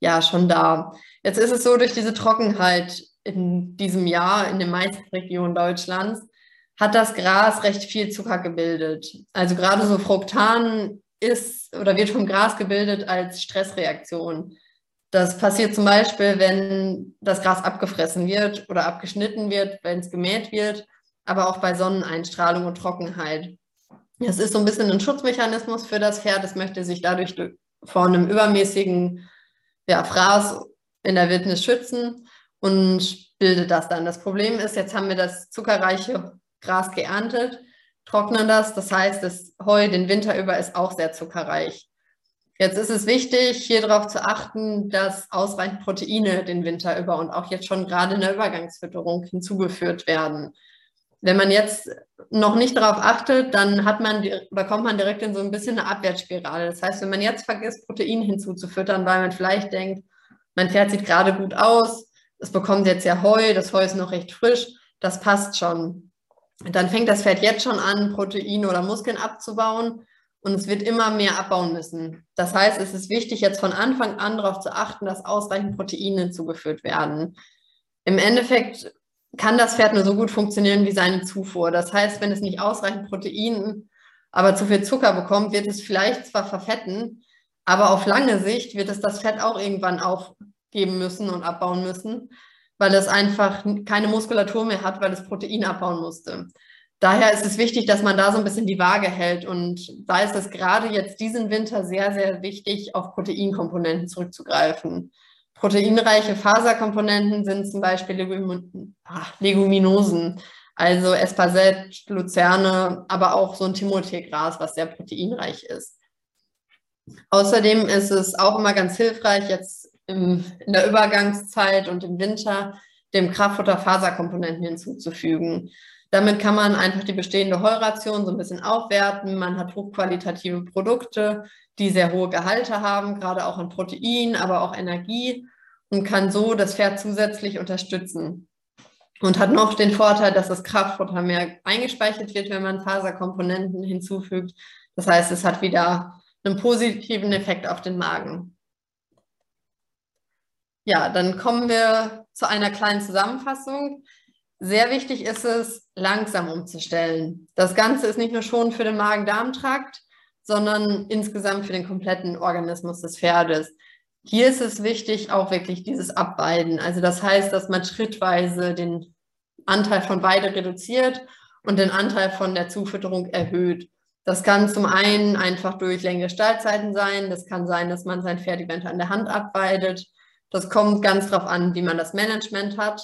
ja schon da. Jetzt ist es so, durch diese Trockenheit in diesem Jahr in den meisten Regionen Deutschlands hat das Gras recht viel Zucker gebildet. Also gerade so Fructan ist oder wird vom Gras gebildet als Stressreaktion. Das passiert zum Beispiel, wenn das Gras abgefressen wird oder abgeschnitten wird, wenn es gemäht wird, aber auch bei Sonneneinstrahlung und Trockenheit. Das ist so ein bisschen ein Schutzmechanismus für das Pferd. Es möchte sich dadurch vor einem übermäßigen ja, Fraß in der Wildnis schützen und bildet das dann. Das Problem ist, jetzt haben wir das zuckerreiche Gras geerntet, trocknen das. Das heißt, das Heu den Winter über ist auch sehr zuckerreich. Jetzt ist es wichtig, hier darauf zu achten, dass ausreichend Proteine den Winter über und auch jetzt schon gerade in der Übergangsfütterung hinzugeführt werden. Wenn man jetzt noch nicht darauf achtet, dann hat man oder man direkt in so ein bisschen eine Abwärtsspirale. Das heißt, wenn man jetzt vergisst, Protein hinzuzufüttern, weil man vielleicht denkt, mein Pferd sieht gerade gut aus, es bekommt jetzt ja Heu, das Heu ist noch recht frisch, das passt schon. Dann fängt das Pferd jetzt schon an, Proteine oder Muskeln abzubauen und es wird immer mehr abbauen müssen. Das heißt, es ist wichtig, jetzt von Anfang an darauf zu achten, dass ausreichend Proteine zugeführt werden. Im Endeffekt kann das Pferd nur so gut funktionieren wie seine Zufuhr. Das heißt, wenn es nicht ausreichend Protein, aber zu viel Zucker bekommt, wird es vielleicht zwar verfetten, aber auf lange Sicht wird es das Fett auch irgendwann aufgeben müssen und abbauen müssen, weil es einfach keine Muskulatur mehr hat, weil es Protein abbauen musste daher ist es wichtig, dass man da so ein bisschen die Waage hält. Und da ist es gerade jetzt diesen Winter sehr, sehr wichtig, auf Proteinkomponenten zurückzugreifen. Proteinreiche Faserkomponenten sind zum Beispiel Legum Ach, Leguminosen, also Espasette, Luzerne, aber auch so ein Timothy-Gras, was sehr proteinreich ist. Außerdem ist es auch immer ganz hilfreich, jetzt im, in der Übergangszeit und im Winter dem Kraftfutter Faserkomponenten hinzuzufügen. Damit kann man einfach die bestehende Heuration so ein bisschen aufwerten. Man hat hochqualitative Produkte, die sehr hohe Gehalte haben, gerade auch an Protein, aber auch Energie und kann so das Pferd zusätzlich unterstützen. Und hat noch den Vorteil, dass das Kraftfutter mehr eingespeichert wird, wenn man Faserkomponenten hinzufügt. Das heißt, es hat wieder einen positiven Effekt auf den Magen. Ja, dann kommen wir zu einer kleinen Zusammenfassung. Sehr wichtig ist es, langsam umzustellen. Das Ganze ist nicht nur schon für den Magen-Darm-Trakt, sondern insgesamt für den kompletten Organismus des Pferdes. Hier ist es wichtig, auch wirklich dieses Abweiden. Also das heißt, dass man schrittweise den Anteil von Weide reduziert und den Anteil von der Zufütterung erhöht. Das kann zum einen einfach durch längere Stallzeiten sein. Das kann sein, dass man sein Pferd eventuell an der Hand abweidet. Das kommt ganz darauf an, wie man das Management hat.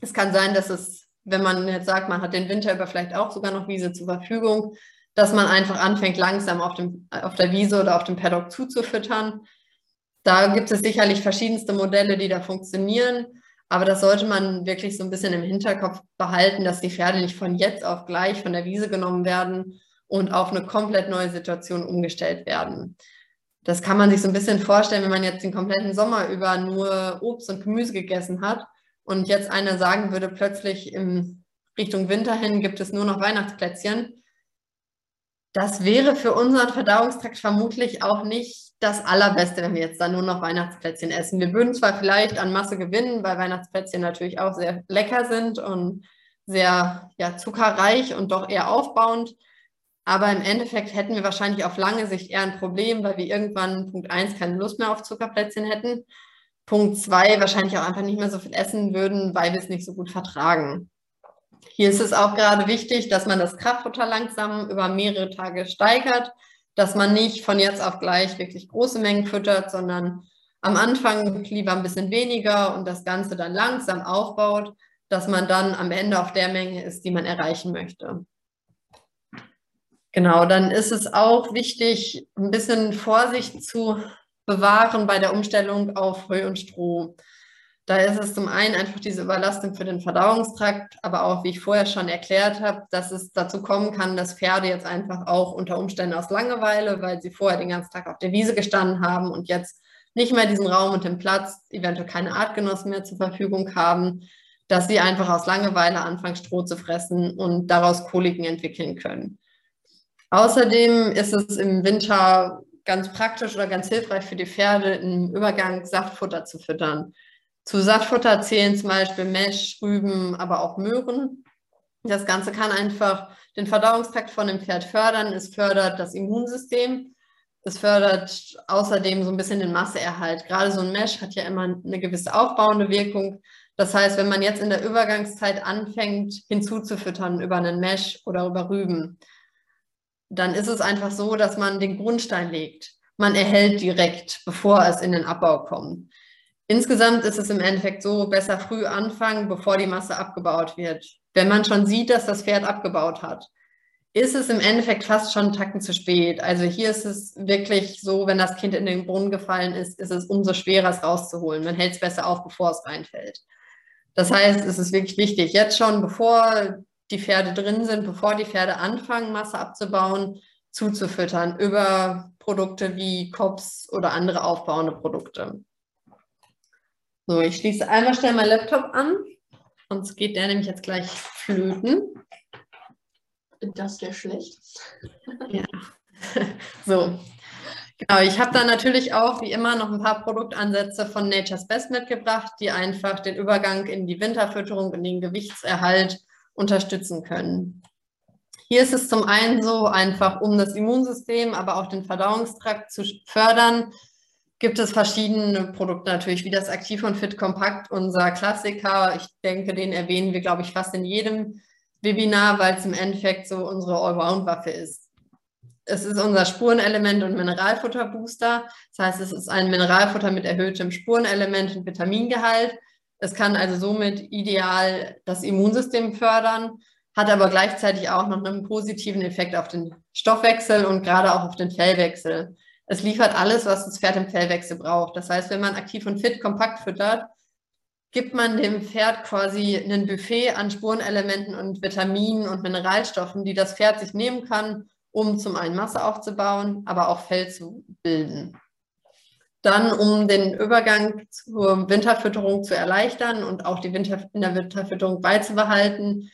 Es kann sein, dass es, wenn man jetzt sagt, man hat den Winter über vielleicht auch sogar noch Wiese zur Verfügung, dass man einfach anfängt, langsam auf, dem, auf der Wiese oder auf dem Paddock zuzufüttern. Da gibt es sicherlich verschiedenste Modelle, die da funktionieren. Aber das sollte man wirklich so ein bisschen im Hinterkopf behalten, dass die Pferde nicht von jetzt auf gleich von der Wiese genommen werden und auf eine komplett neue Situation umgestellt werden. Das kann man sich so ein bisschen vorstellen, wenn man jetzt den kompletten Sommer über nur Obst und Gemüse gegessen hat und jetzt einer sagen würde, plötzlich in Richtung Winter hin gibt es nur noch Weihnachtsplätzchen. Das wäre für unseren Verdauungstrakt vermutlich auch nicht das Allerbeste, wenn wir jetzt dann nur noch Weihnachtsplätzchen essen. Wir würden zwar vielleicht an Masse gewinnen, weil Weihnachtsplätzchen natürlich auch sehr lecker sind und sehr ja, zuckerreich und doch eher aufbauend. Aber im Endeffekt hätten wir wahrscheinlich auf lange Sicht eher ein Problem, weil wir irgendwann Punkt 1 keine Lust mehr auf Zuckerplätzchen hätten. Punkt 2 wahrscheinlich auch einfach nicht mehr so viel essen würden, weil wir es nicht so gut vertragen. Hier ist es auch gerade wichtig, dass man das Kraftfutter langsam über mehrere Tage steigert, dass man nicht von jetzt auf gleich wirklich große Mengen füttert, sondern am Anfang lieber ein bisschen weniger und das Ganze dann langsam aufbaut, dass man dann am Ende auf der Menge ist, die man erreichen möchte. Genau, dann ist es auch wichtig, ein bisschen Vorsicht zu bewahren bei der Umstellung auf Heu und Stroh. Da ist es zum einen einfach diese Überlastung für den Verdauungstrakt, aber auch, wie ich vorher schon erklärt habe, dass es dazu kommen kann, dass Pferde jetzt einfach auch unter Umständen aus Langeweile, weil sie vorher den ganzen Tag auf der Wiese gestanden haben und jetzt nicht mehr diesen Raum und den Platz, eventuell keine Artgenossen mehr zur Verfügung haben, dass sie einfach aus Langeweile anfangen, Stroh zu fressen und daraus Koliken entwickeln können. Außerdem ist es im Winter ganz praktisch oder ganz hilfreich für die Pferde, im Übergang Saftfutter zu füttern. Zu Saftfutter zählen zum Beispiel Mesh, Rüben, aber auch Möhren. Das Ganze kann einfach den Verdauungstrakt von dem Pferd fördern. Es fördert das Immunsystem. Es fördert außerdem so ein bisschen den Masseerhalt. Gerade so ein Mesh hat ja immer eine gewisse aufbauende Wirkung. Das heißt, wenn man jetzt in der Übergangszeit anfängt, hinzuzufüttern über einen Mesh oder über Rüben, dann ist es einfach so, dass man den Grundstein legt. Man erhält direkt, bevor es in den Abbau kommt. Insgesamt ist es im Endeffekt so, besser früh anfangen, bevor die Masse abgebaut wird. Wenn man schon sieht, dass das Pferd abgebaut hat, ist es im Endeffekt fast schon einen Tacken zu spät. Also hier ist es wirklich so, wenn das Kind in den Brunnen gefallen ist, ist es umso schwerer, es rauszuholen. Man hält es besser auf, bevor es reinfällt. Das heißt, es ist wirklich wichtig, jetzt schon, bevor die Pferde drin sind, bevor die Pferde anfangen, Masse abzubauen, zuzufüttern über Produkte wie Cops oder andere aufbauende Produkte. So, ich schließe einmal schnell meinen Laptop an, sonst geht der nämlich jetzt gleich flöten. Das wäre schlecht. Ja. So. Genau, ich habe dann natürlich auch wie immer noch ein paar Produktansätze von Nature's Best mitgebracht, die einfach den Übergang in die Winterfütterung, in den Gewichtserhalt unterstützen können. Hier ist es zum einen so, einfach um das Immunsystem, aber auch den Verdauungstrakt zu fördern, gibt es verschiedene Produkte natürlich, wie das Aktiv und Fit Kompakt, unser Klassiker. Ich denke, den erwähnen wir, glaube ich, fast in jedem Webinar, weil es im Endeffekt so unsere Allround-Waffe ist. Es ist unser Spurenelement und Mineralfutterbooster. Das heißt, es ist ein Mineralfutter mit erhöhtem Spurenelement und Vitamingehalt. Es kann also somit ideal das Immunsystem fördern, hat aber gleichzeitig auch noch einen positiven Effekt auf den Stoffwechsel und gerade auch auf den Fellwechsel. Es liefert alles, was das Pferd im Fellwechsel braucht. Das heißt, wenn man aktiv und fit kompakt füttert, gibt man dem Pferd quasi ein Buffet an Spurenelementen und Vitaminen und Mineralstoffen, die das Pferd sich nehmen kann, um zum einen Masse aufzubauen, aber auch Fell zu bilden. Dann, um den Übergang zur Winterfütterung zu erleichtern und auch die Winter, in der Winterfütterung beizubehalten,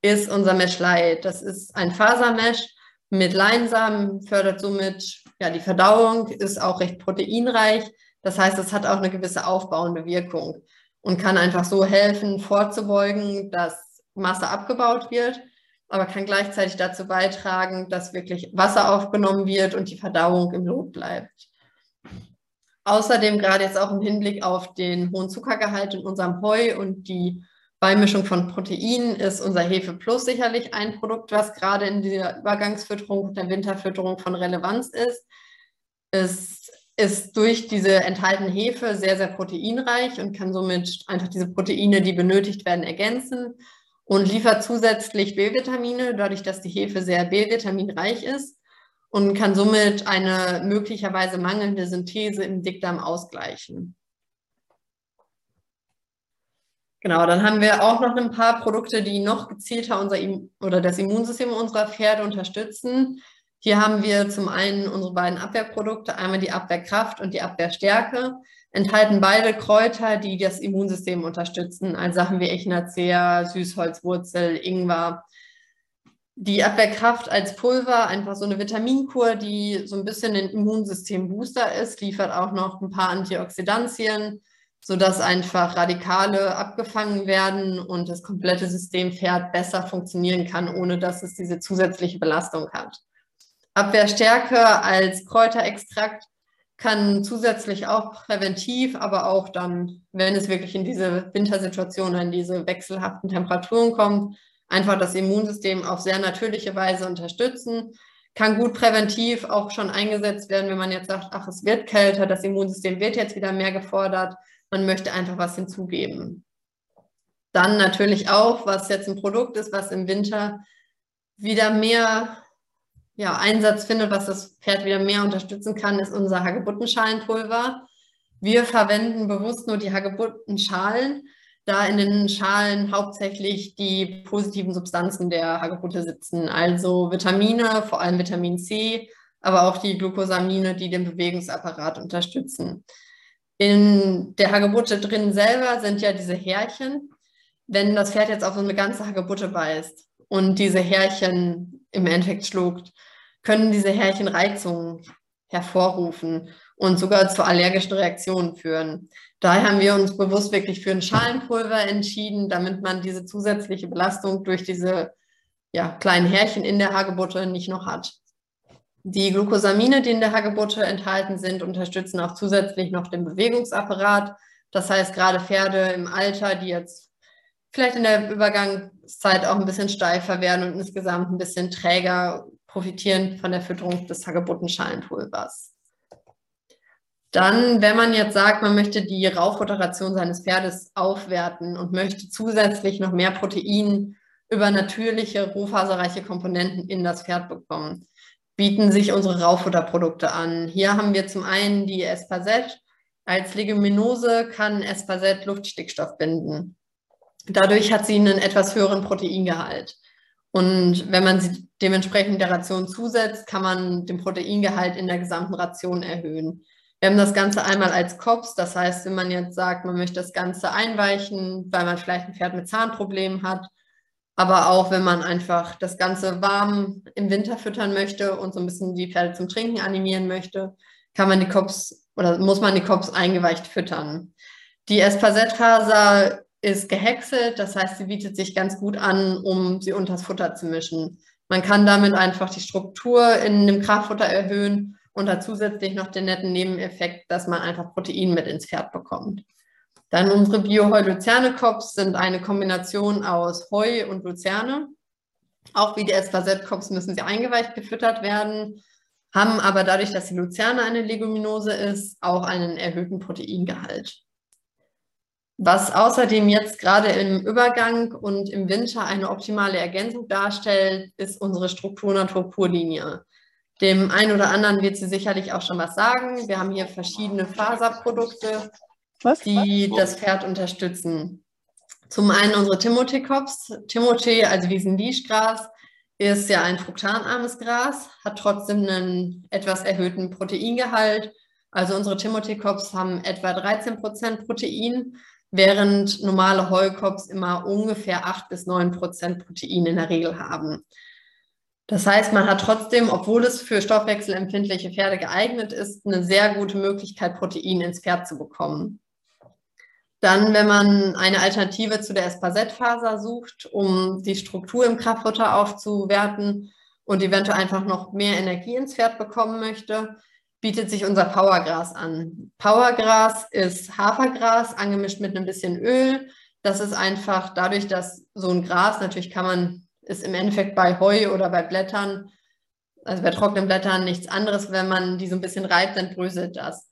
ist unser Mesh Light. Das ist ein Fasermesh mit Leinsamen, fördert somit ja, die Verdauung, ist auch recht proteinreich. Das heißt, es hat auch eine gewisse aufbauende Wirkung und kann einfach so helfen, vorzubeugen, dass Masse abgebaut wird, aber kann gleichzeitig dazu beitragen, dass wirklich Wasser aufgenommen wird und die Verdauung im Lot bleibt. Außerdem gerade jetzt auch im Hinblick auf den hohen Zuckergehalt in unserem Heu und die Beimischung von Proteinen ist unser Hefe Plus sicherlich ein Produkt, was gerade in der Übergangsfütterung und der Winterfütterung von Relevanz ist. Es ist durch diese enthaltene Hefe sehr, sehr proteinreich und kann somit einfach diese Proteine, die benötigt werden, ergänzen und liefert zusätzlich B-Vitamine, dadurch, dass die Hefe sehr B-vitaminreich ist und kann somit eine möglicherweise mangelnde Synthese im Dickdarm ausgleichen. Genau, dann haben wir auch noch ein paar Produkte, die noch gezielter unser oder das Immunsystem unserer Pferde unterstützen. Hier haben wir zum einen unsere beiden Abwehrprodukte, einmal die Abwehrkraft und die Abwehrstärke, enthalten beide Kräuter, die das Immunsystem unterstützen, also Sachen wie Echinacea, Süßholzwurzel, Ingwer. Die Abwehrkraft als Pulver, einfach so eine Vitaminkur, die so ein bisschen ein Immunsystem-Booster ist, liefert auch noch ein paar Antioxidantien, sodass einfach Radikale abgefangen werden und das komplette System Pferd besser funktionieren kann, ohne dass es diese zusätzliche Belastung hat. Abwehrstärke als Kräuterextrakt kann zusätzlich auch präventiv, aber auch dann, wenn es wirklich in diese Wintersituation, in diese wechselhaften Temperaturen kommt, einfach das Immunsystem auf sehr natürliche Weise unterstützen. Kann gut präventiv auch schon eingesetzt werden, wenn man jetzt sagt, ach, es wird kälter, das Immunsystem wird jetzt wieder mehr gefordert, man möchte einfach was hinzugeben. Dann natürlich auch, was jetzt ein Produkt ist, was im Winter wieder mehr ja, Einsatz findet, was das Pferd wieder mehr unterstützen kann, ist unser Hagebuttenschalenpulver. Wir verwenden bewusst nur die Hagebuttenschalen, da in den Schalen hauptsächlich die positiven Substanzen der Hagebutte sitzen, also Vitamine, vor allem Vitamin C, aber auch die Glucosamine, die den Bewegungsapparat unterstützen. In der Hagebutte drin selber sind ja diese Härchen. Wenn das Pferd jetzt auf so eine ganze Hagebutte beißt und diese Härchen im Endeffekt schluckt, können diese Härchen Reizungen hervorrufen und sogar zu allergischen Reaktionen führen. Daher haben wir uns bewusst wirklich für ein Schalenpulver entschieden, damit man diese zusätzliche Belastung durch diese ja, kleinen Härchen in der Hagebutte nicht noch hat. Die Glucosamine, die in der Hagebutte enthalten sind, unterstützen auch zusätzlich noch den Bewegungsapparat. Das heißt, gerade Pferde im Alter, die jetzt vielleicht in der Übergangszeit auch ein bisschen steifer werden und insgesamt ein bisschen träger, profitieren von der Fütterung des Hagebuttenschalenpulvers. Dann, wenn man jetzt sagt, man möchte die Rauffutteration seines Pferdes aufwerten und möchte zusätzlich noch mehr Protein über natürliche, rohfaserreiche Komponenten in das Pferd bekommen, bieten sich unsere Rauffutterprodukte an. Hier haben wir zum einen die Espazet. Als Leguminose kann Espazet Luftstickstoff binden. Dadurch hat sie einen etwas höheren Proteingehalt. Und wenn man sie dementsprechend der Ration zusetzt, kann man den Proteingehalt in der gesamten Ration erhöhen. Wir haben das Ganze einmal als Kops, das heißt, wenn man jetzt sagt, man möchte das Ganze einweichen, weil man vielleicht ein Pferd mit Zahnproblemen hat, aber auch wenn man einfach das Ganze warm im Winter füttern möchte und so ein bisschen die Pferde zum Trinken animieren möchte, kann man die Kops oder muss man die Kops eingeweicht füttern. Die Espasetfaser ist gehäckselt, das heißt, sie bietet sich ganz gut an, um sie unters Futter zu mischen. Man kann damit einfach die Struktur in dem Kraftfutter erhöhen und hat zusätzlich noch den netten Nebeneffekt, dass man einfach Protein mit ins Pferd bekommt. Dann unsere Bio-Heu-Luzerne-Cops sind eine Kombination aus Heu und Luzerne. Auch wie die Espasette-Cops müssen sie eingeweicht gefüttert werden, haben aber dadurch, dass die Luzerne eine Leguminose ist, auch einen erhöhten Proteingehalt. Was außerdem jetzt gerade im Übergang und im Winter eine optimale Ergänzung darstellt, ist unsere Strukturnatur-Pur-Linie. Dem einen oder anderen wird sie sicherlich auch schon was sagen. Wir haben hier verschiedene Faserprodukte, was? die das Pferd unterstützen. Zum einen unsere Timothy-Cops. Timothy, also Wiesenlischgras, ist ja ein fruktanarmes Gras, hat trotzdem einen etwas erhöhten Proteingehalt. Also unsere Timothy-Cops haben etwa 13% Protein während normale Heukops immer ungefähr 8 bis 9 Prozent Protein in der Regel haben. Das heißt, man hat trotzdem, obwohl es für stoffwechselempfindliche Pferde geeignet ist, eine sehr gute Möglichkeit, Protein ins Pferd zu bekommen. Dann, wenn man eine Alternative zu der Espasettfaser sucht, um die Struktur im Kraftfutter aufzuwerten und eventuell einfach noch mehr Energie ins Pferd bekommen möchte, bietet sich unser Powergras an. Powergras ist Hafergras angemischt mit ein bisschen Öl. Das ist einfach dadurch, dass so ein Gras, natürlich kann man, ist im Endeffekt bei Heu oder bei Blättern, also bei trockenen Blättern nichts anderes, wenn man die so ein bisschen reibt, dann bröselt das.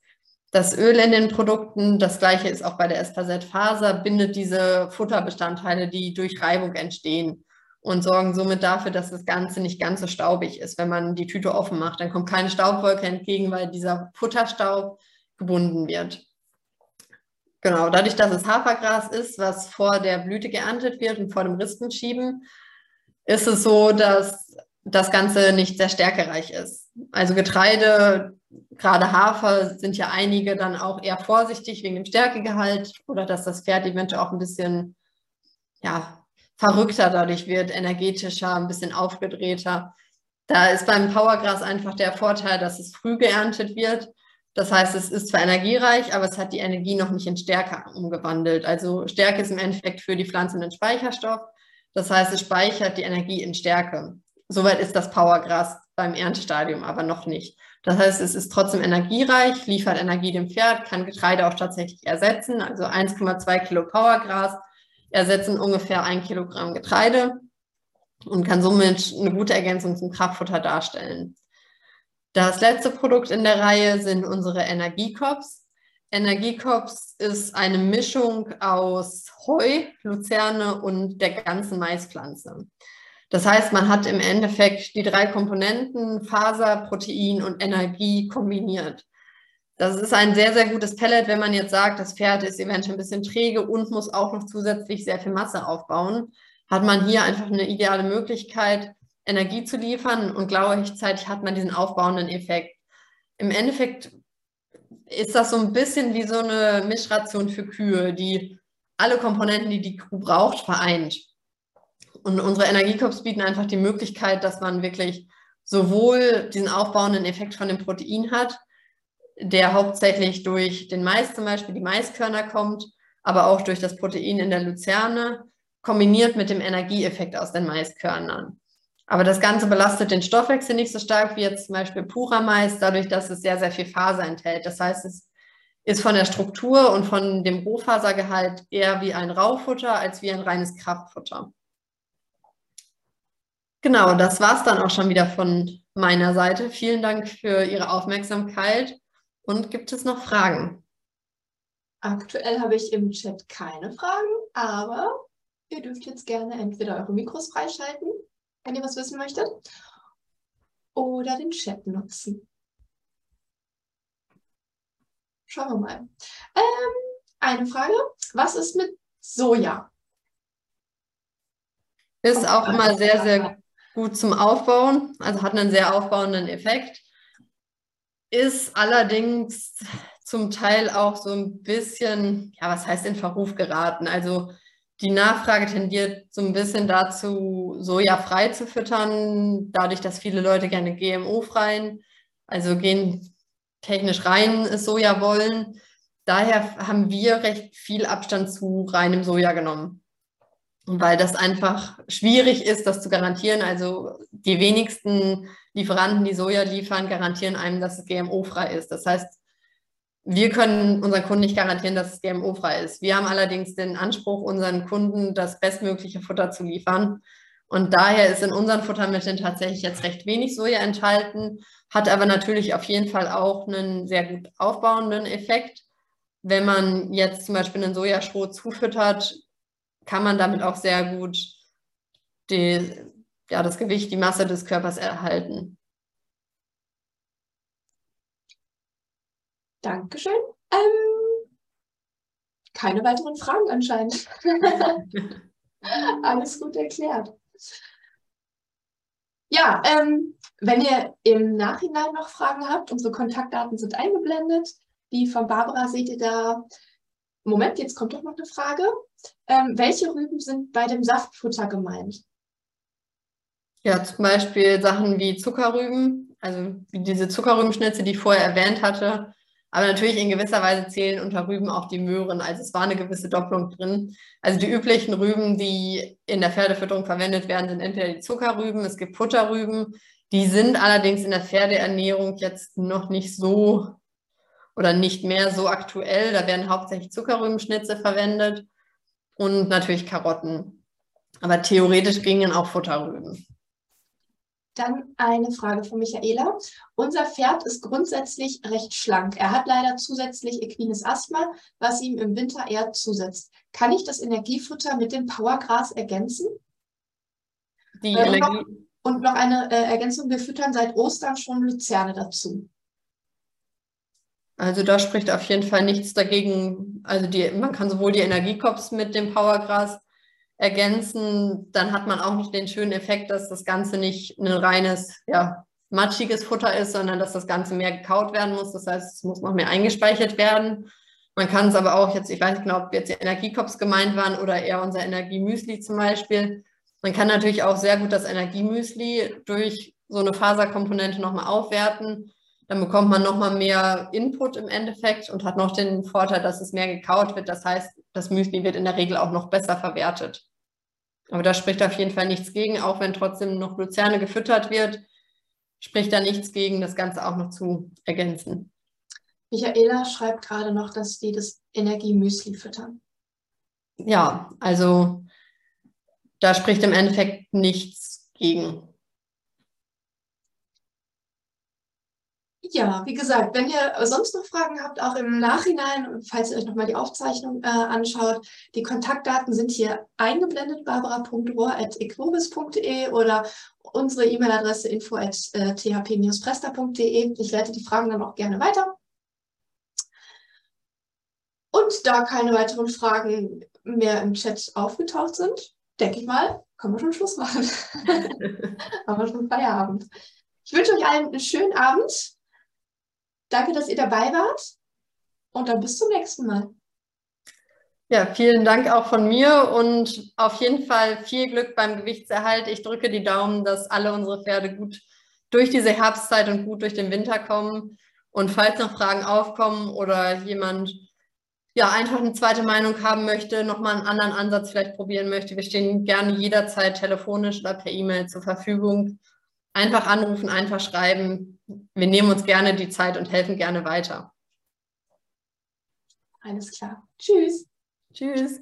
Das Öl in den Produkten, das gleiche ist auch bei der Espasette-Faser, bindet diese Futterbestandteile, die durch Reibung entstehen und sorgen somit dafür, dass das Ganze nicht ganz so staubig ist, wenn man die Tüte offen macht. Dann kommt keine Staubwolke entgegen, weil dieser Futterstaub gebunden wird. Genau, dadurch, dass es Hafergras ist, was vor der Blüte geerntet wird und vor dem Rispenschieben, ist es so, dass das Ganze nicht sehr stärkereich ist. Also Getreide, gerade Hafer, sind ja einige dann auch eher vorsichtig wegen dem Stärkegehalt oder dass das Pferd eventuell auch ein bisschen ja, verrückter dadurch wird, energetischer, ein bisschen aufgedrehter. Da ist beim Powergras einfach der Vorteil, dass es früh geerntet wird. Das heißt, es ist zwar energiereich, aber es hat die Energie noch nicht in Stärke umgewandelt. Also Stärke ist im Endeffekt für die Pflanzen ein Speicherstoff. Das heißt, es speichert die Energie in Stärke. Soweit ist das Powergras beim Erntestadium aber noch nicht. Das heißt, es ist trotzdem energiereich, liefert Energie dem Pferd, kann Getreide auch tatsächlich ersetzen. Also 1,2 Kilo Powergras ersetzen ungefähr ein Kilogramm Getreide und kann somit eine gute Ergänzung zum Kraftfutter darstellen. Das letzte Produkt in der Reihe sind unsere Energiekops. Energiekops ist eine Mischung aus Heu, Luzerne und der ganzen Maispflanze. Das heißt, man hat im Endeffekt die drei Komponenten Faser, Protein und Energie kombiniert. Das ist ein sehr, sehr gutes Pellet, wenn man jetzt sagt, das Pferd ist eventuell ein bisschen träge und muss auch noch zusätzlich sehr viel Masse aufbauen, hat man hier einfach eine ideale Möglichkeit, Energie zu liefern und gleichzeitig hat man diesen aufbauenden Effekt. Im Endeffekt ist das so ein bisschen wie so eine Mischration für Kühe, die alle Komponenten, die die Kuh braucht, vereint. Und unsere Energiekorps bieten einfach die Möglichkeit, dass man wirklich sowohl diesen aufbauenden Effekt von dem Protein hat, der hauptsächlich durch den Mais zum Beispiel, die Maiskörner kommt, aber auch durch das Protein in der Luzerne, kombiniert mit dem Energieeffekt aus den Maiskörnern. Aber das Ganze belastet den Stoffwechsel nicht so stark wie jetzt zum Beispiel purer Mais, dadurch, dass es sehr, sehr viel Faser enthält. Das heißt, es ist von der Struktur und von dem Rohfasergehalt eher wie ein Raufutter als wie ein reines Kraftfutter. Genau, das war es dann auch schon wieder von meiner Seite. Vielen Dank für Ihre Aufmerksamkeit. Und gibt es noch Fragen? Aktuell habe ich im Chat keine Fragen, aber ihr dürft jetzt gerne entweder eure Mikros freischalten, wenn ihr was wissen möchtet, oder den Chat nutzen. Schauen wir mal. Ähm, eine Frage. Was ist mit Soja? Ist auch immer sehr, sehr gut zum Aufbauen, also hat einen sehr aufbauenden Effekt. Ist allerdings zum Teil auch so ein bisschen, ja, was heißt in Verruf geraten? Also die Nachfrage tendiert so ein bisschen dazu, Soja frei zu füttern, dadurch, dass viele Leute gerne GMO-freien, also gentechnisch rein Soja wollen. Daher haben wir recht viel Abstand zu reinem Soja genommen weil das einfach schwierig ist, das zu garantieren. Also die wenigsten Lieferanten, die Soja liefern, garantieren einem, dass es GMO-frei ist. Das heißt, wir können unseren Kunden nicht garantieren, dass es GMO-frei ist. Wir haben allerdings den Anspruch, unseren Kunden das bestmögliche Futter zu liefern. Und daher ist in unseren Futtermitteln tatsächlich jetzt recht wenig Soja enthalten, hat aber natürlich auf jeden Fall auch einen sehr gut aufbauenden Effekt. Wenn man jetzt zum Beispiel einen Sojastroh zufüttert, kann man damit auch sehr gut die, ja, das Gewicht, die Masse des Körpers erhalten. Dankeschön. Ähm, keine weiteren Fragen anscheinend. Alles gut erklärt. Ja, ähm, wenn ihr im Nachhinein noch Fragen habt, unsere Kontaktdaten sind eingeblendet. Die von Barbara seht ihr da. Moment, jetzt kommt doch noch eine Frage. Ähm, welche Rüben sind bei dem Saftfutter gemeint? Ja, zum Beispiel Sachen wie Zuckerrüben, also diese Zuckerrübenschnitze, die ich vorher erwähnt hatte. Aber natürlich in gewisser Weise zählen unter Rüben auch die Möhren. Also es war eine gewisse Doppelung drin. Also die üblichen Rüben, die in der Pferdefütterung verwendet werden, sind entweder die Zuckerrüben, es gibt Futterrüben. Die sind allerdings in der Pferdeernährung jetzt noch nicht so oder nicht mehr so aktuell. Da werden hauptsächlich Zuckerrübenschnitze verwendet und natürlich Karotten. Aber theoretisch gingen auch Futterrüben. Dann eine Frage von Michaela. Unser Pferd ist grundsätzlich recht schlank. Er hat leider zusätzlich equines Asthma, was ihm im Winter eher zusetzt. Kann ich das Energiefutter mit dem Powergras ergänzen? Die äh, und, noch, und noch eine äh, Ergänzung. Wir füttern seit Ostern schon Luzerne dazu. Also da spricht auf jeden Fall nichts dagegen. Also die, man kann sowohl die Energiekops mit dem Powergras ergänzen, dann hat man auch nicht den schönen Effekt, dass das Ganze nicht ein reines, ja, matschiges Futter ist, sondern dass das Ganze mehr gekaut werden muss. Das heißt, es muss noch mehr eingespeichert werden. Man kann es aber auch jetzt, ich weiß nicht genau, ob jetzt die Energiekops gemeint waren oder eher unser Energiemüsli zum Beispiel. Man kann natürlich auch sehr gut das Energiemüsli durch so eine Faserkomponente nochmal aufwerten. Dann bekommt man nochmal mehr Input im Endeffekt und hat noch den Vorteil, dass es mehr gekaut wird. Das heißt, das Müsli wird in der Regel auch noch besser verwertet. Aber da spricht auf jeden Fall nichts gegen, auch wenn trotzdem noch Luzerne gefüttert wird, spricht da nichts gegen, das Ganze auch noch zu ergänzen. Michaela schreibt gerade noch, dass die das Energiemüsli füttern. Ja, also da spricht im Endeffekt nichts gegen. Ja, wie gesagt, wenn ihr sonst noch Fragen habt, auch im Nachhinein, falls ihr euch nochmal die Aufzeichnung äh, anschaut, die Kontaktdaten sind hier eingeblendet, barbara.rohr.equovis.de oder unsere E-Mail-Adresse info.thp-presta.de. Ich leite die Fragen dann auch gerne weiter. Und da keine weiteren Fragen mehr im Chat aufgetaucht sind, denke ich mal, können wir schon Schluss machen. Haben wir schon Feierabend. Ich wünsche euch allen einen schönen Abend. Danke, dass ihr dabei wart und dann bis zum nächsten Mal. Ja, vielen Dank auch von mir und auf jeden Fall viel Glück beim Gewichtserhalt. Ich drücke die Daumen, dass alle unsere Pferde gut durch diese Herbstzeit und gut durch den Winter kommen. Und falls noch Fragen aufkommen oder jemand ja einfach eine zweite Meinung haben möchte, nochmal einen anderen Ansatz vielleicht probieren möchte, wir stehen gerne jederzeit telefonisch oder per E-Mail zur Verfügung. Einfach anrufen, einfach schreiben. Wir nehmen uns gerne die Zeit und helfen gerne weiter. Alles klar. Tschüss. Tschüss.